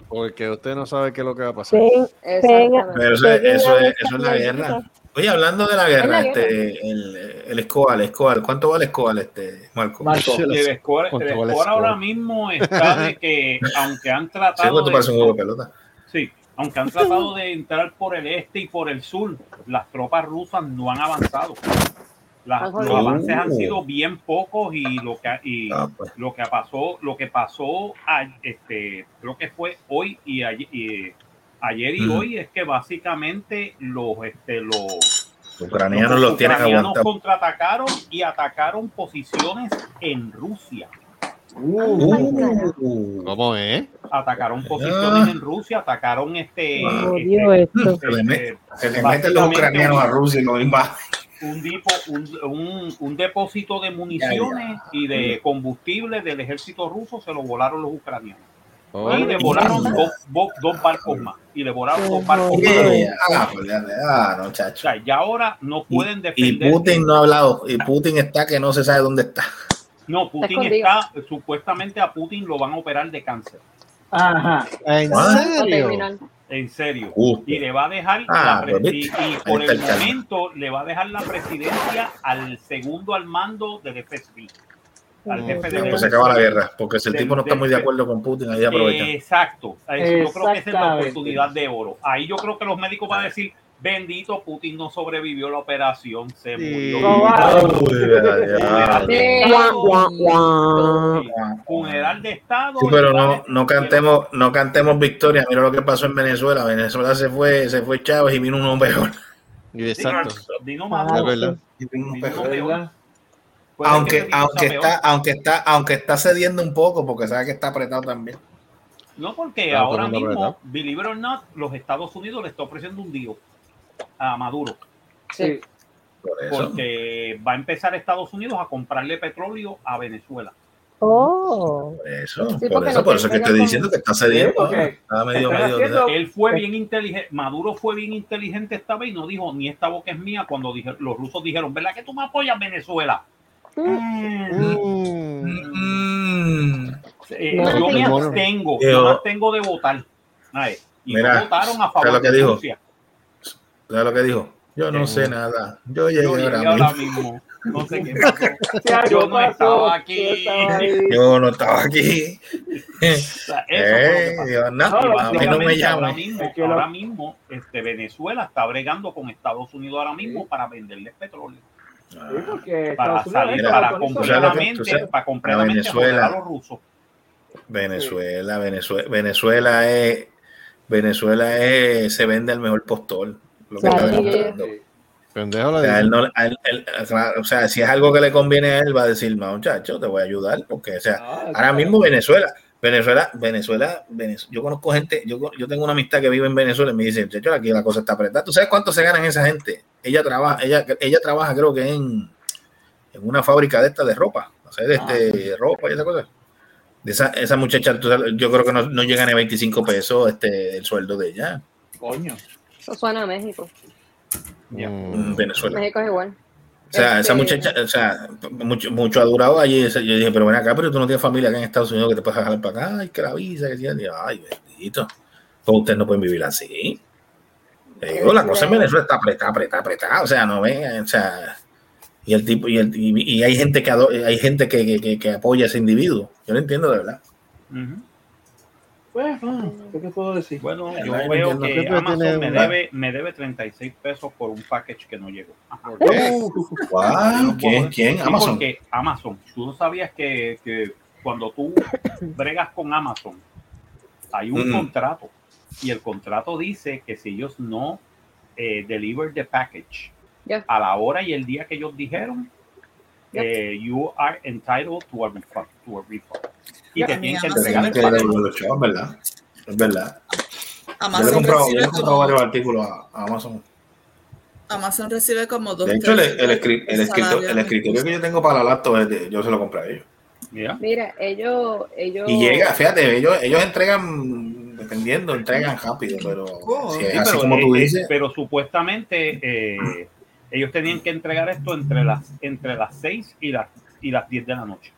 Porque usted no sabe qué es lo que va a pasar. Exactamente. Pero eso, eso, es, eso es la guerra. Oye, hablando de la la guerra, este, el, el Escoal, Escoal, ¿cuánto vale Escoal, este, Marco? Marco, El score, el ¿Cuánto vale score ahora mismo está de que, aunque han Sí, tratado tú de, pareces un juego de pelota. sí, aunque han tratado de entrar por el este y por el sur, las tropas rusas no han avanzado. Las- los avances han Oh. sido bien pocos y lo que y Ah, pues. lo que pasó, lo que pasó a- este, creo que fue hoy y ayer y, ayer y hoy es que básicamente los este los Los ucranianos los tienen ucranianos contraatacaron y atacaron posiciones en Rusia. Uh, ¿Cómo es? Atacaron posiciones en Rusia, atacaron este, Odio este, esto. se le, met- este, se le meten los ucranianos a Rusia y lo invaden. un, dipo- un, un- un depósito de municiones y de combustible del ejército ruso, se lo volaron los ucranianos. Oh, y le volaron dos, dos- dos barcos más. Y le volaron dos barcos más. Yeah, ah, pues O sea, ya ahora no pueden Y defender. Putin no ha hablado. Y Putin está que no se sabe dónde está. No, Putin está, supuestamente a Putin lo van a operar de cáncer. Ajá. ¿En Ah. Serio? En serio. Justo. Y le va a dejar Ah, la pero y, y por el momento le va a dejar la presidencia al segundo al mando del FSB. Al jefe de Pues se acaba la guerra. Porque si el Del- tipo no está muy de acuerdo con Putin, ahí aprovechan. Exacto. Yo creo que esa es la oportunidad de oro. Ahí yo creo que los médicos van a decir, Bendito Putin no sobrevivió a la operación, se Sí. murió. Funeral de Estado. Sí, pero no, no cantemos, no cantemos victoria. Mira lo que pasó en Venezuela. Venezuela se fue, se fue Chávez y vino uno mejor. Exacto. Dino Es Maduro. Dino peor. Aunque, aunque está, aunque está, aunque está cediendo un poco, porque sabe que está apretado también. No, porque Está ahora mismo, apretado. believe it or not, los Estados Unidos le está ofreciendo un deal a Maduro. Sí. Por eso. Porque va a empezar Estados Unidos a comprarle petróleo a Venezuela. Oh. Por eso, Sí, por eso, no por eso que estoy con- diciendo que está cediendo. Sí, Está medio, medio. haciendo- Él fue bien inteligente, Maduro fue bien inteligente esta vez y no dijo ni esta boca es mía cuando dije, los rusos dijeron, ¿verdad que tú me apoyas Venezuela? Mm. Mm. Eh, No, yo me sí. abstengo, Yo- me abstengo de votar. Ay, y Mira, no votaron a ¿sabes favor lo que de dijo? Rusia. ¿Sabes lo que dijo? Yo no Eh, sé nada. Yo llegué Yo llegué ahora ahora mismo. No sé qué pasó. Yo no pasó, estaba aquí. ahí. Yo no estaba aquí. O sea, Eh, no, No, a mí no me ahora mismo, ahora mismo este, Venezuela está bregando con Estados Unidos ahora mismo para venderle petróleo. Sí, porque Para salir, para con eso. ¿Tú sabes lo que- completamente, sabes? para completamente Venezuela. a los rusos. Venezuela, Venezuela, Venezuela es, Venezuela es, se vende al mejor postor. Lo que Claro. está demostrando. Sí. Pendejo O sea, dice. él no- a él- él- claro, o sea, si es algo que le conviene a él, va a decir, no, muchacho, te voy a ayudar, porque, o sea, Ah, ahora claro. mismo Venezuela, Venezuela, Venezuela, Venez- yo conozco gente, yo, yo tengo una amistad que vive en Venezuela y me dice, muchacho, aquí la cosa está apretada. ¿Tú sabes cuánto se ganan esa gente? Ella trabaja, ella, ella trabaja, creo que en, en una fábrica de esta de ropa, o sea, de Ah, este, ropa y esa cosa. De esa, esa muchacha, yo creo que no, no llega ni a 25 pesos este, el sueldo de ella Coño. Eso suena a México. Mm. en Venezuela. México es igual. O sea, esa Este- muchacha, o sea, mucho, mucho ha durado allí. Yo dije, pero ven acá, pero tú no tienes familia acá en Estados Unidos que te puedas jalar para acá. Ay, que la visa, que yo, Ay, bendito. Pues ustedes no pueden vivir así. Te digo, la cosa en Venezuela está apretada, apretada, apretada. O sea, no ven, o sea. Y el tipo, y, el, y, y hay gente que hay gente que, que, que- que apoya a ese individuo. Yo lo entiendo de verdad. Ujú. Pues, ah, ¿qué te puedo decir? Bueno, yo veo entiendo. que Siempre Amazon me debe, me debe 36 pesos por un package que no llegó. Guau, ¿Quién? ¿Quién? Sí, Amazon. Porque Amazon, tú no sabías que, que cuando tú bregas con Amazon, hay un Mm. contrato y el contrato dice que si ellos no eh, deliver the package Ya. a la hora y el día que ellos dijeron, Ya. eh, you are entitled to a refund. To a refund. Y Ya, te tienen que Amazon entregar el Que chavos, ¿verdad? Es verdad. Yo le he comprado, yo le he comprado varios como, artículos a, a Amazon. Amazon recibe como dos De hecho, el, el, escri- el salario el escritorio que yo tengo para la laptop, es de- yo se lo compré a ellos. Mira, ellos, ellos. Y llega, fíjate, ellos, ellos entregan, dependiendo, entregan rápido, pero si es Sí, así pero, como tú eh, eh, dices, pero supuestamente eh, ellos tenían que entregar esto entre las entre las 6 y las y las 10 de la noche.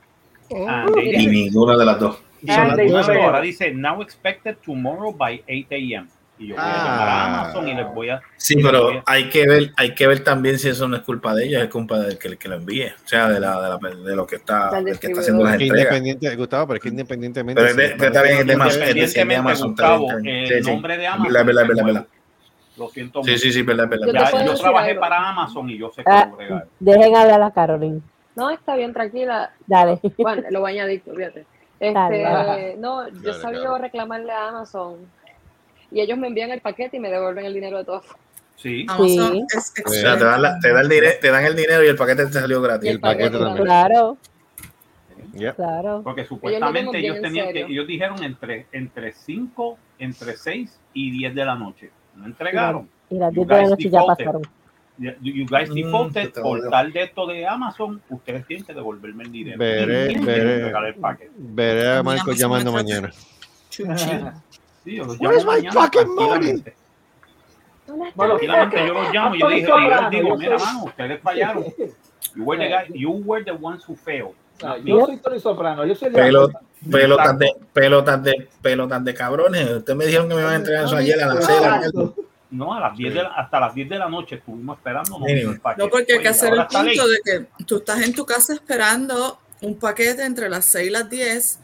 Ah, Oh, they y ninguna de las dos. Y Ah, son las they 9 failed. ahora dice now expected tomorrow by 8 a.m. Y yo voy a llamar a Ah. Amazon y les voy a Sí, pero a- hay que ver, hay que ver también si eso no es culpa de ellos, es culpa del que, que lo envíe, o sea, de, la, de, la- de lo que está, Del que está haciendo las entregas. independiente, Gustavo, pero es que independientemente. Pero, es de- de Amazon, es de- es de Independientemente, Amazon, Gustavo, el nombre de Es Amazon verdad, nuevo. es verdad. Lo siento Sí, mucho. sí, sí, verdad, es verdad. Yo yo trabajé algo. para Amazon y yo sé Ah, cómo bregar. Dejen hablar a Caroline. No, está bien, tranquila. Dale. Bueno, lo voy a añadir, fíjate. Dale, Este, no, yo Dale, he sabido Carol. reclamarle a Amazon y ellos me envían el paquete y me devuelven el dinero de todas formas. Sí. Amazon Sí. es te dan, la- te, dan el dinero, te dan el dinero y el paquete te salió gratis. el paquete también. Claro, claro. Porque supuestamente ellos en tenían que, ellos dijeron entre, entre 5, entre 6 y 10 de la noche. No entregaron. Y las You 10 de la guys noche ya pasaron. You guys Mm, defaulted te por tal de esto de Amazon, ustedes tienen que devolverme el dinero. Veré, veré. entregar el paquete. Veré a Marco llamando mañana. Sí, yo los Where's llamo my mañana fucking money? Bueno, Tranquilamente yo los llamo y yo dije, yo digo, mira, mano, ustedes fallaron. You were the, guy, you were the ones who failed. Yo soy Tony Soprano, yo soy el Pelo- de pelotas de, pelotas de, pelotas de cabrones. Ustedes me dijeron que me iban a entregar eso ayer a las 6 de la tarde. No, a las 10 de la- hasta las 10 de la noche estuvimos esperando. No, porque hay que hacer el punto de que tú estás en tu casa esperando un paquete entre las 6 y las 10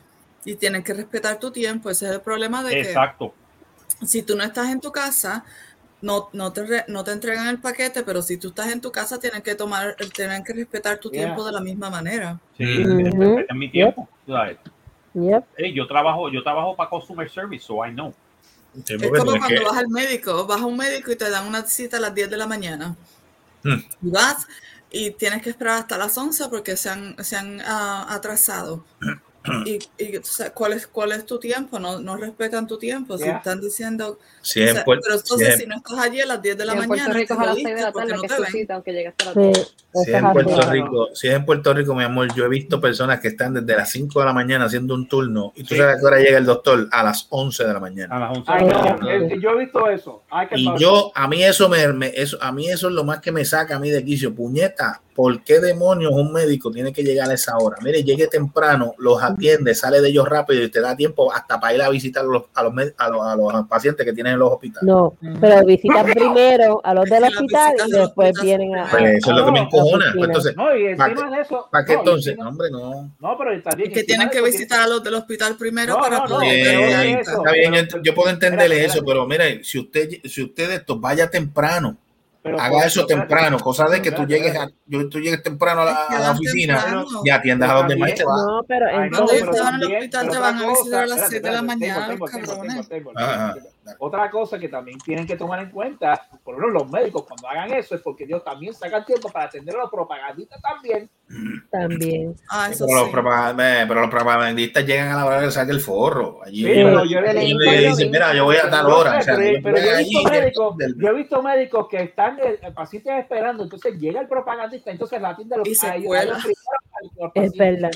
y tienes que respetar tu tiempo. Ese es el problema de que Exacto. si tú no estás en tu casa, no, no, te re- no te entregan el paquete, pero si tú estás en tu casa, tienen que tomar, tienen que respetar tu Yeah. tiempo de la misma manera. Sí, Ujú. en mi tiempo. Yep. Hey, yo trabajo, yo trabajo para customer service, so I know. Es como cuando vas al médico, vas a un médico y te dan una cita a las 10 de la mañana. Hmm. Y vas y tienes que esperar hasta las 11 porque se han, se han ah, atrasado. Y, y, o sea, ¿cuál, es, ¿cuál es tu tiempo? No, no respetan tu tiempo. Si Yeah. están diciendo. Si es o sea, en Puerto- pero entonces, si es- si no estás allí a las 10 de la en mañana, Rico a las jodiste 6 de la tarde, no que te cita, aunque llegue hasta las Sí, 2. Si es en Puerto Rico, si es en Puerto Rico, mi amor, yo he visto personas que están desde las 5 de la mañana haciendo un turno y tú Sí. sabes a qué hora llega el doctor a las 11 de la mañana. A las 11 Ay, no, eh, yo he visto eso. Ay, Y yo, a mí eso me, me- eso, a mí eso es lo más que me saca a mí de quicio. Puñeta, ¿por qué demonios un médico tiene que llegar a esa hora? Mire, llegue temprano, los atiende, sale de ellos rápido y te da tiempo hasta para ir a visitar a los, a los, a los, a los pacientes que tienen en los hospitales. No, pero visitan primero a los del hospital y después vienen a. Pues eso es lo que me encojona. Pues entonces, No, y ¿para encima qué, de eso. para qué no, entonces? encima- No, hombre, no. No, pero también. Que tienen que visitar a los del hospital primero No, para no, no, poder eso, está bien, pero- yo, yo puedo entenderle eso, pero mire, si usted, si usted esto vaya temprano, Pero haga eso temprano, cosa de que tú llegues a, tú llegues temprano a la, a la oficina temprano. y atiendas a los demás y te vas. No, pero no, entonces. pero estaban en el también- hospital, te van a visitar a las cosa, 7 de la mañana, los cabrones. Otra cosa que también tienen que tomar en cuenta, por lo menos los médicos, cuando hagan eso, es porque ellos también sacan tiempo para atender a los propagandistas también. También. Ah, eso Pero los, sí. propaganda- eh, pero los propagandistas llegan a la hora que saque el forro. Allí Sí, pero yo- ellos yo- le dicen, mira, yo voy a tal hora. sé, o sea, pero, yo, he visto médicos, del- yo he visto médicos que están el, el paciente esperando, entonces llega el propagandista, entonces la atiende a los a ellos- Es verdad,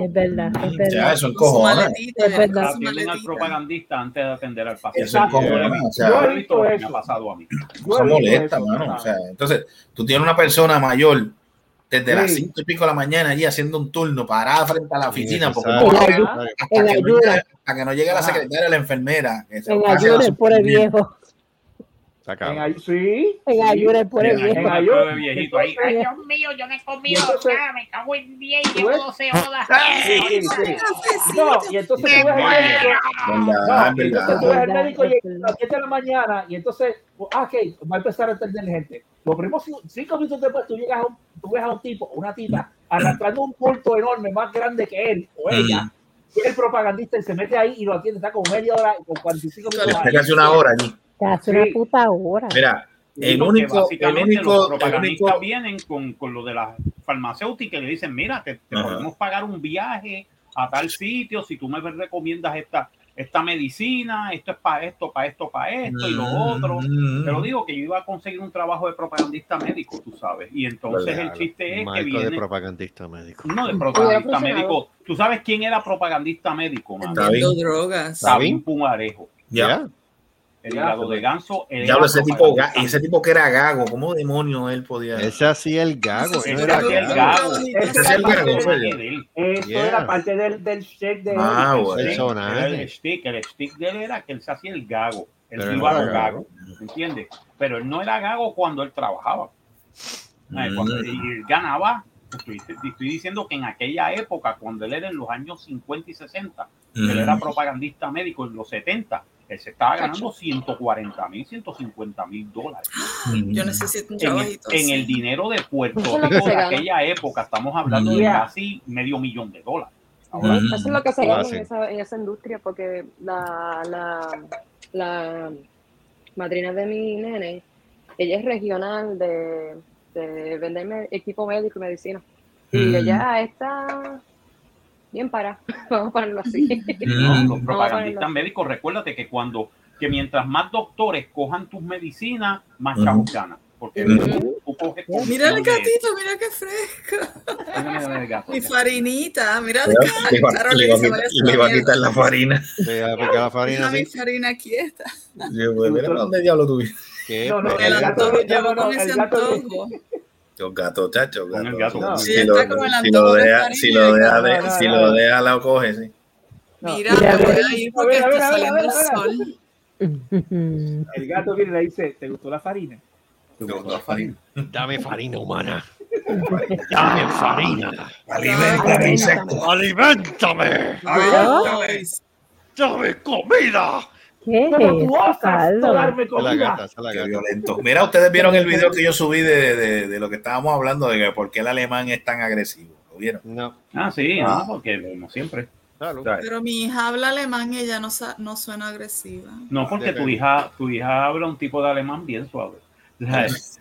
es verdad, es Ya, eso es cojones. maletita, Es verdad. Atienden al propagandista antes de atender al Eso paciente. es Exacto. cojones, o sea, Yo he visto lo que me eso. ha pasado a mí. Eso molesta, eso, mano. O sea, entonces, tú tienes una persona mayor desde Sí. las cinco y pico de la mañana allí haciendo un turno parada frente a la oficina porque llegue- ayuda, hasta, que no hasta que no llegue la secretaria o la enfermera. que se En ayuda la el viejo. En cabrón. ay- sí, En sí. ayuda el pobre En viejo. En Ay, viejito ahí. Entonces, Dios mío, yo no he comido Y entonces- nada, me cago en 10 y ¿Tú llevo ves? 12 horas. Sí, sí, sí. No, y entonces tú ves el médico. No, es y entonces tú ves el médico es llega a las 7 de la mañana y entonces, ah, ok, va a empezar a atender gente. Los primeros cinco- cinco minutos después tú llegas a un, tú ves a un tipo, una tipa, arrastrando un bulto enorme, más grande que él o ella. Y el propagandista y se mete ahí y lo atiende, está con media hora y con 45 minutos. Casi una hora allí. Te hace una Sí. puta hora. Mira, el único, el básicamente único, los el propagandistas único, vienen con, con lo de las farmacéuticas y le dicen, mira, te, te podemos pagar un viaje a tal sitio si tú me recomiendas esta, esta medicina, esto es para esto, para esto, para esto y lo otro. Mm, Te lo digo que yo iba a conseguir un trabajo de propagandista médico, tú sabes. Y entonces el chiste es que Marco de viene... propagandista médico. No, de propagandista médico. ¿Tú sabes quién era propagandista médico? Vendiendo drogas. Sabín Pumarejo. Ya. El hígado de ganso. era ese tipo, ese tipo que era gago, ¿cómo demonios él podía? Ese hacía el gago. Ese era el gago. Ese es el gago, Yeah. era parte del, del check de Ah, él. era el stick, el stick de él era que él se hacía el gago. Él Pero iba no a los gago. gagos, ¿entiendes? Pero él no era gago cuando él trabajaba. Mm. cuando- él ganaba, estoy, estoy diciendo que en aquella época, cuando él era en los años 50 y 60, Mm. él era propagandista médico en los 70, él se estaba ganando 140 mil, 150 mil dólares. Yo necesito un En el, trabajito en el dinero de Puerto Rico de aquella época, estamos hablando de casi medio millón de dólares. Ahora, Mm. Eso es lo que se gana en esa, en esa industria, porque la, la, la madrina de mi nene, ella es regional de, de vender me- equipo médico y medicina. Y Mm. ella está bien para, vamos a ponerlo así. No, Mm. los propagandistas médicos, recuérdate que cuando que mientras más doctores cojan tus medicinas, más chavos ganan. Porque tú, tú coges Mira el de- gatito, mira qué fresco. Mira, mira el gato. Mi farinita, mira Le de iba- le iba a quitar- la farina. Le iba a picar la farina mi farina quieta. Yo, pues, mira dónde diablo. ¿Qué? No, no, Pero- El el gato, antojo, no, yo no, no, con el ese gato- antojo. Los gatos, chacho, Con el gato. gato. No. Si, Sí, lo, está como el si lo deja, si lo de deja, gato. de- No, no, si no. lo deja, la coge, sí. Mira, voy a ir porque está saliendo el sol. El gato viene y le dice, ¿te gustó la farina? ¿Te gustó la farina? Dame farina humana. Dame farina. Alimentame, insecto. ¡Alimentame! ¡Dame comida! ¿Qué es Pero tú eso, osas darme comida. Qué gata. violento. Mira, ustedes vieron el video que yo subí de, de- de lo que estábamos hablando, de por qué el alemán es tan agresivo. ¿Lo vieron? No, Ah, sí, Ah. no, porque como siempre. claro. Pero mi hija habla alemán y ella no, sa- no suena agresiva. No, porque tu hija, tu hija habla un tipo de alemán bien suave.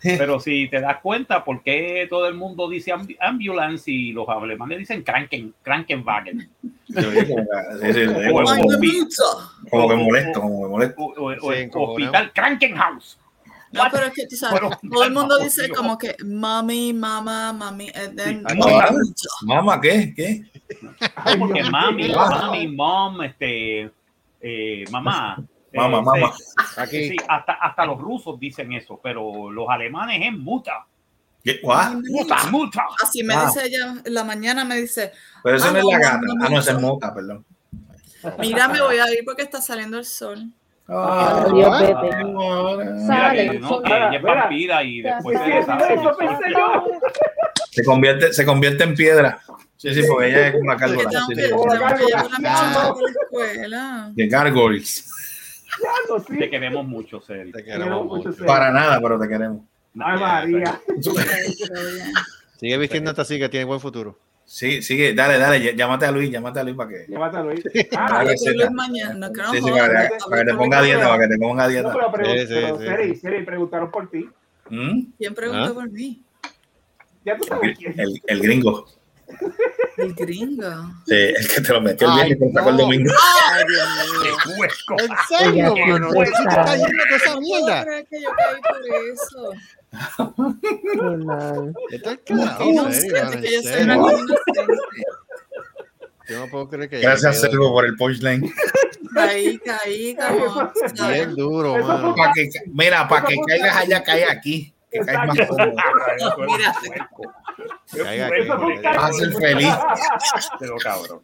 Pero si te das cuenta, ¿por qué todo el mundo dice ambulance y los alemanes dicen Kranken, Krankenwagen? Como que- molesto, como que molesto. o- o- o Sí, el como hospital Krankenhaus. No, pero es que tú sabes, Bueno, todo el mundo dice como que mami, mamá, mami, and then Sí. Mamá, ¿qué? ¿Qué? No, porque mami, mami, mom, este, eh, mamá. Mamá, eh, mamá. sí, Aquí. sí, hasta, hasta los rusos dicen eso, pero los alemanes es muta. ¿Qué? What? Muta, muta. Así me Wow. dice ella en la mañana, me dice, Pero eso Ah, no es la gata. no, Ah, no, es no. mota, perdón. mira, me voy a ir porque está saliendo el sol. Ah, ah, vete. Sale, no, que ella es vampira y después se deshace. Convierte, se convierte en piedra. Sí, sí, porque ella es una cárgola. Sí, sí, Ah. Sí. Te queremos mucho, Ceri. Te Queremos mucho. Para nada, pero te queremos. Ay, María. Sigue vistiendo hasta así que tiene buen futuro. Sí, sigue, dale, dale, ll- llámate a Luis, llámate a Luis para que. Llévate a Luis. Ah, sí, Luis mañana, que no Sí, sí, para, que- hablo para que te ponga dieta, para que te ponga no, dieta. pero, pregun- Sí, sí, pero sí, Seri, sí. Seri, preguntaron por ti. ¿Mm? ¿Quién preguntó ¿Ah? por mí? Ya tú sabes quién. El, el gringo. El gringo. Sí, el que te lo metió el viernes y te sacó el domingo. Ay, Dios mío. ¿En serio, mano? ¿Por qué tú sabe. estás yendo con esa No que yo caí por eso. Qué mal. Inocente, que yo soy una no puedo creer que Gracias, Servo, por el punchline. Caí, caí, ¿sabes? Bien duro, mano. Pa' que, mira, para que caigas allá, cae aquí. Que caes más cómodo. Vas a ser feliz. Pero cabrón.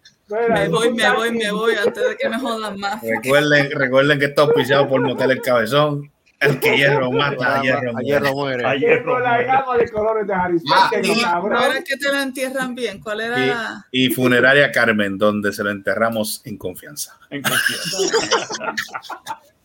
Me voy, me voy, me voy, antes de que me jodan más. Recuerden, recuerden que está auspiciado por Motel El Cabezón. El que hierro mata, a hierro A muere. hierro muere. Ayer Con la gama de colores de Harry Ah, Potter, y- cabrón. ¿No era que te lo entierran bien? ¿Cuál era la...? Y, y Funeraria Carmen, donde se lo enterramos en confianza. En confianza.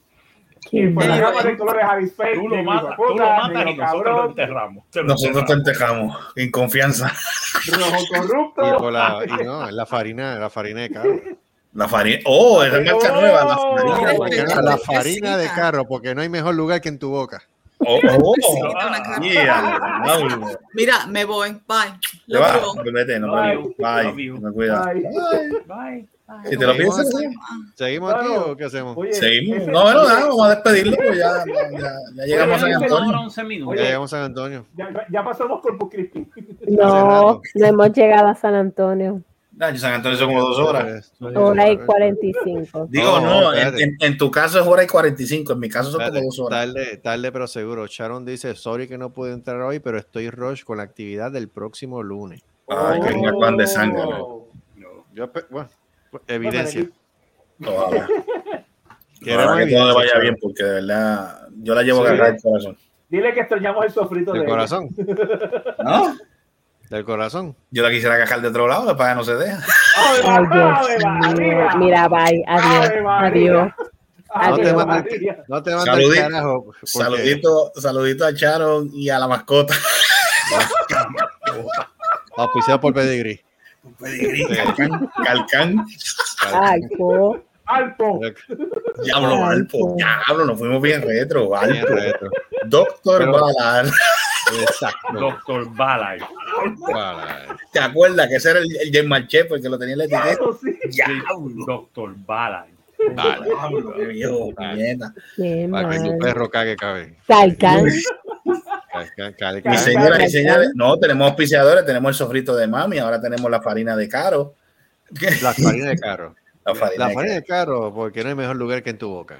Qué Con la gama de colores Potter. Tú lo matas, tú lo matas y nosotros lo enterramos. Nosotros te enterramos. en confianza. Rojo Y, corrupto. con la, y no, la farina, la farina de carro. La farina. Oh, es nueva. La Oh. farina. Porque Respeta, la farina de carro, porque no hay mejor lugar que en tu boca. Oh, oh. Cara. Yeah. Mira, me voy, bye. Te Lo vas, vete, no Bye. Love Bye, you. me cuida. Ay. Si te lo piensas. ¿Seguimos aquí o qué hacemos? Oye, seguimos. No, bueno, nada, vamos a despedirlo, pues ya, ya, ya- ya llegamos a San Antonio. hora, 11 minutos. Ya llegamos a San Antonio. Ya, ya pasamos Corpus Christi. No, no hemos llegado a San Antonio. San Antonio son como dos horas. Hora y 45. Digo, No, no, en, espérate. en- en tu caso es hora y 45, en mi caso son como dos horas. Tarde, tarde, pero seguro. Sharon dice, sorry que no pude entrar hoy, pero estoy rush con la actividad del próximo lunes. Ay, que venga Juan de sangre. Yo, bueno, evidencia. Ojalá. Queremos Ojalá que todo le vaya bien, porque de verdad yo la llevo Sí. agarrada al corazón. Dile que extrañamos el sofrito de Del ella. corazón. ¿No? Del corazón. Yo la quisiera cajar de otro lado, para que no se deja. ¡Ave Ay, Ave Dios mío. María! Mira, bye. ¡Ave Adiós. Adiós. No te ¡Ave mandes María! no te Saludito. el carajo. porque- Saludito, saludito a Sharon y a la mascota. Auspiciado por Pedigree. Pedigrí, Calcán, Calcán. Ay, po. ¡Alpo! Diablo, Alpo. po. Diablo, nos fuimos bien retro. Bien Alpo. retro. Doctor Pero- Ballard. Exacto. Doctor. Vale. ¿Te acuerdas que ese era el, el James Marché porque lo tenía en la etiqueta? Sí. Diablo. Doctor Balay. Vale. Diablo, qué viejo, Para que tu perro cague, cabe. Calcán. Calcán. señores, no, tenemos auspiciadores, tenemos el sofrito de mami, ahora tenemos la farina de caro. La farina de carro. La farina La de farina caro. porque no hay mejor lugar que en tu boca.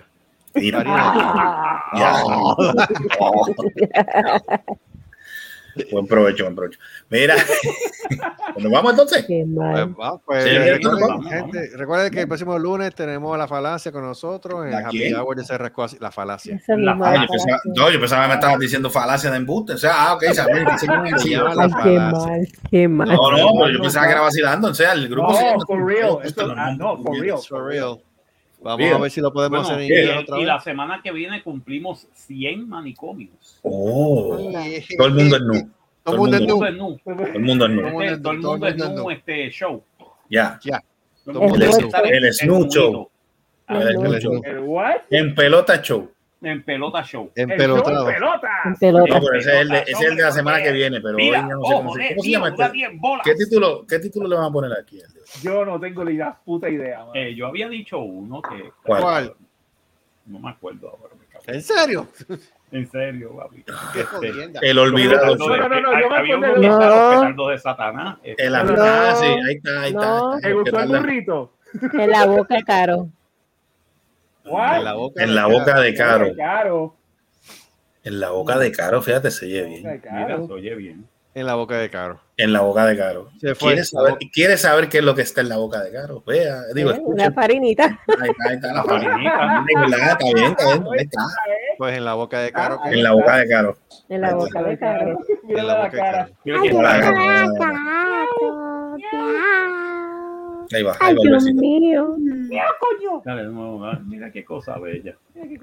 Mira. Farina de carro. Ya. Buen provecho, buen provecho. Mira, ¿nos vamos entonces? Qué Pues, pues, Sí, recuerden, vamos, gente, recuerden que el próximo lunes tenemos la falacia con nosotros en ¿La Happy quién? Hour Cerrasco así- La falacia. Esa La misma Ah, yo, la pensaba, falacia. no, yo pensaba que me estabas diciendo falacia de embuste. O sea, ah, ok, sabes, que Se la falacia. mal. Qué mal. No, no, pero yo pensaba que era vacilando. O sea, el grupo. No, se- for real. Esto- ah, no, for real. For real. Vamos a ver si lo podemos Bueno, hacer en y, inglés otra y vez. la semana que viene cumplimos 100 manicomios. Oh, todo el mundo es nu. Todo el mundo es nu. Todo el mundo es nu. Este, todo el mundo es nu, este show. Ya. Ya. El Snoop. Show. ¿El what? En pelota show. En pelota show. En El show en pelota. En pelota. No, pero ese es el de, ese es el de la semana que viene, pero Mira, hoy ya no sé cómo, se- de ¿cómo se llama da este? 10 bolas. ¿Qué título, ¿Qué título le van a poner aquí? Yo no tengo ni la puta idea. Eh, yo había dicho uno que. ¿Cuál? ¿Cuál? No me acuerdo ahora. me. ¿En serio? En serio, papi. Este. El olvidado. No, no, no, no, yo me había uno acuerdo que de- está No. los petardos de Satanás. Este, El No. ah, sí, ahí está, ahí está. No. ahí está. ¿Te gustó el burrito? En la boca, caro. What? En la boca, En la boca de Caro. Caro. En la boca de Caro, fíjate, se oye bien. Mira, se oye bien. En la boca de Caro. En la boca de Caro. ¿Quieres saber, ¿Quieres saber qué es lo que está en la boca de Caro? Vea, digo, Eh, escucha. Una farinita. Ahí está, ahí está la farinita. farinita. Está bien, está bien, ahí está. Pues en la boca de Caro. En la boca de Caro. En la boca de caro. Mira En la boca de cara. Caro. Mira está. Ahí va, ahí Ay, va, Dios besito. mío. Mira, coño. Dale, no, no, mira qué cosa bella.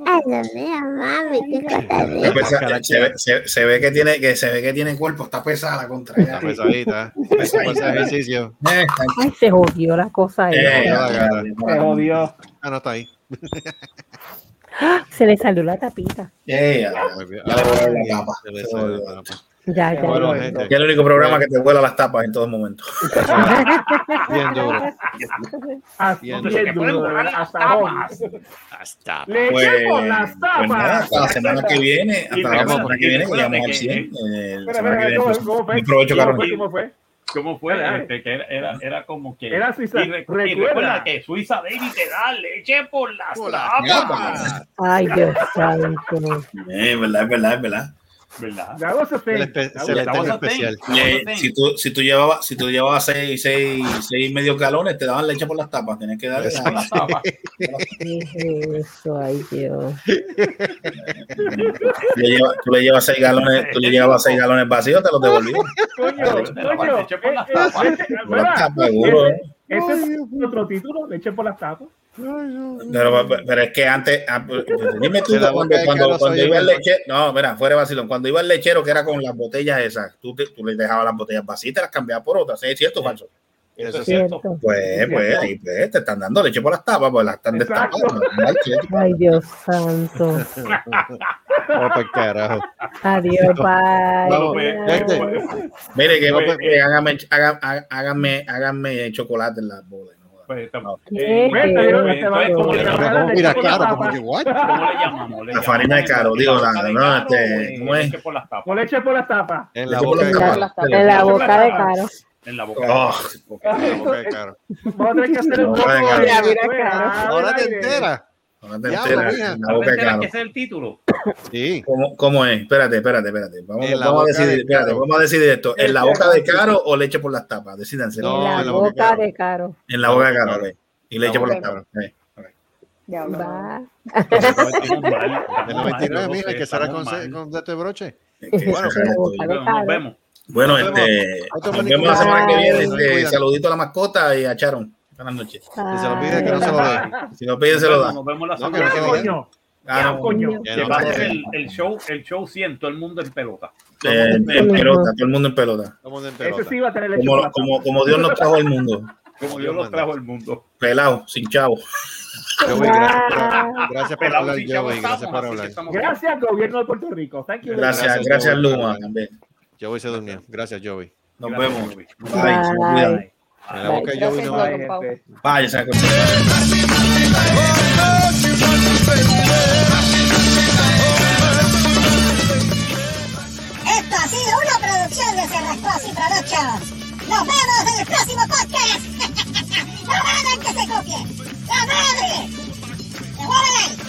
Ay, Dios mío, mami, qué cosa Está pesa- Se, ve- se- se ve que tiene que se ve que tiene cuerpo, está pesada la contra Está pesadita. Eso fue ese ejercicio. Eh, está- Ay, se jodió la cosa eh, gana. Se jodió. Ah, no está ahí. Se le salió la tapita. eh, ya, Muy bien. ya le voy a dar la tapa. Se le salió la tapa. Ya, ya. Bueno, ya. gente. Que es el único programa que te vuela las tapas en todo momento. Bien duro. Bien hoy. Hasta. Le Pues, las pues nada, tapas. hasta la semana que viene, hasta la recuerda semana que viene, recuerda llegamos al que- 100. eh, la Espera, semana que espera, viene, ¿cómo, pues, cómo fue? ¿Cómo fue? ¿Cómo fue? ¿Cómo fue? Dale, dale. Este, que era, era, era como que. Era Suiza. Y, re- y Recuerda. recuerda que Suiza Daily te da leche por las Por las tapas. Ay, Dios santo. Eh, verdad, es verdad, es verdad. ¿Verdad? A a especial. si tú, si tú llevabas, si tú llevabas seis, seis, seis medios galones, te daban leche por las tapas, tenías que darle Por las tapas. ¿Qué es eso? Ay, Dios. Tú le llevas, tú le llevas seis galones, tú le llevabas seis galones vacíos, te los devolvían. Coño, coño. Leche por las Eh, eh, tapas. leche- Por las ¿verdad? tapas, seguro. Ese- Ese es otro título, leche por las tapas. Pero, pero es que antes, ah, pues, dime tú, cuando, cuando, cuando iba el lechero, no, mira, fuera de vacilón, cuando iba el lechero que era con las botellas esas, tú, te- tú le dejabas las botellas vacías y te las cambiabas por otras, ¿es cierto falso? Eso es Cierto. cierto. Pues, pues, ahí pues, te están dando leche por las tapas, pues las están destapando. Ay, Dios santo. Oh, pues carajo. Adiós, bye. Este. pues, Mire, que, que háganme, hagan- háganme, háganme chocolate en las bolas. Eh, La farina de caro, digo, de no, este, tapas? Con leche por las tapas. En la boca de. Caro. En la boca de caro. En la boca. Oh, Porque- En la boca de Caro. Vamos a tener que hacer un poco de-. Ahora te enteras. No te Diablo, enteras, mija. en la ¿No te boca de que es el título? Sí. ¿Cómo, ¿Cómo es? Espérate, espérate, espérate. Vamos, a decidir, de espérate, vamos a decidir esto. ¿En la boca de caro o leche por las tapas? Decídanse. No, En la boca de boca Caro. de caro. En la boca de caro, ok. Y leche por las de tapas. no. Va. Mal, 99, yo no mira, que será con, con de este broche. Bueno, de. Nos vemos. Bueno, Nos vemos. este, nos vemos la semana que viene. Este, saludito a la mascota y a Charon. Buenas noches. Si se lo pide, que no se lo dé. Si lo piden, se lo dan. Nos vemos la No, que semana no que. Coño. Ah, no. Coño. Que va a ser el, el show, el show 100, todo el mundo en pelota. Eh, en pelota, todo el mundo en pelota. Estamos en Ese pelota. sí va a tener por Como, como, como Dios nos trajo al mundo. Como Dios los trajo al mundo. Pelado, sin chavo. Joey, gracias, por- gracias por Pelado hablar, sin chavo Joey. Gracias por hablar. Gracias, gobierno de Puerto Rico. Thank you. Gracias, Gracias. Luma también. Joey se durmió. Gracias, Joey. Nos Gracias, vemos. Joey. Bye. cuidan. Bye. En la boca no. Vaya, esa cosa. Esto ha sido una producción de y Nos vemos en el próximo podcast. no hagan que se copien. ¡La madre! ¡Se mueven ahí!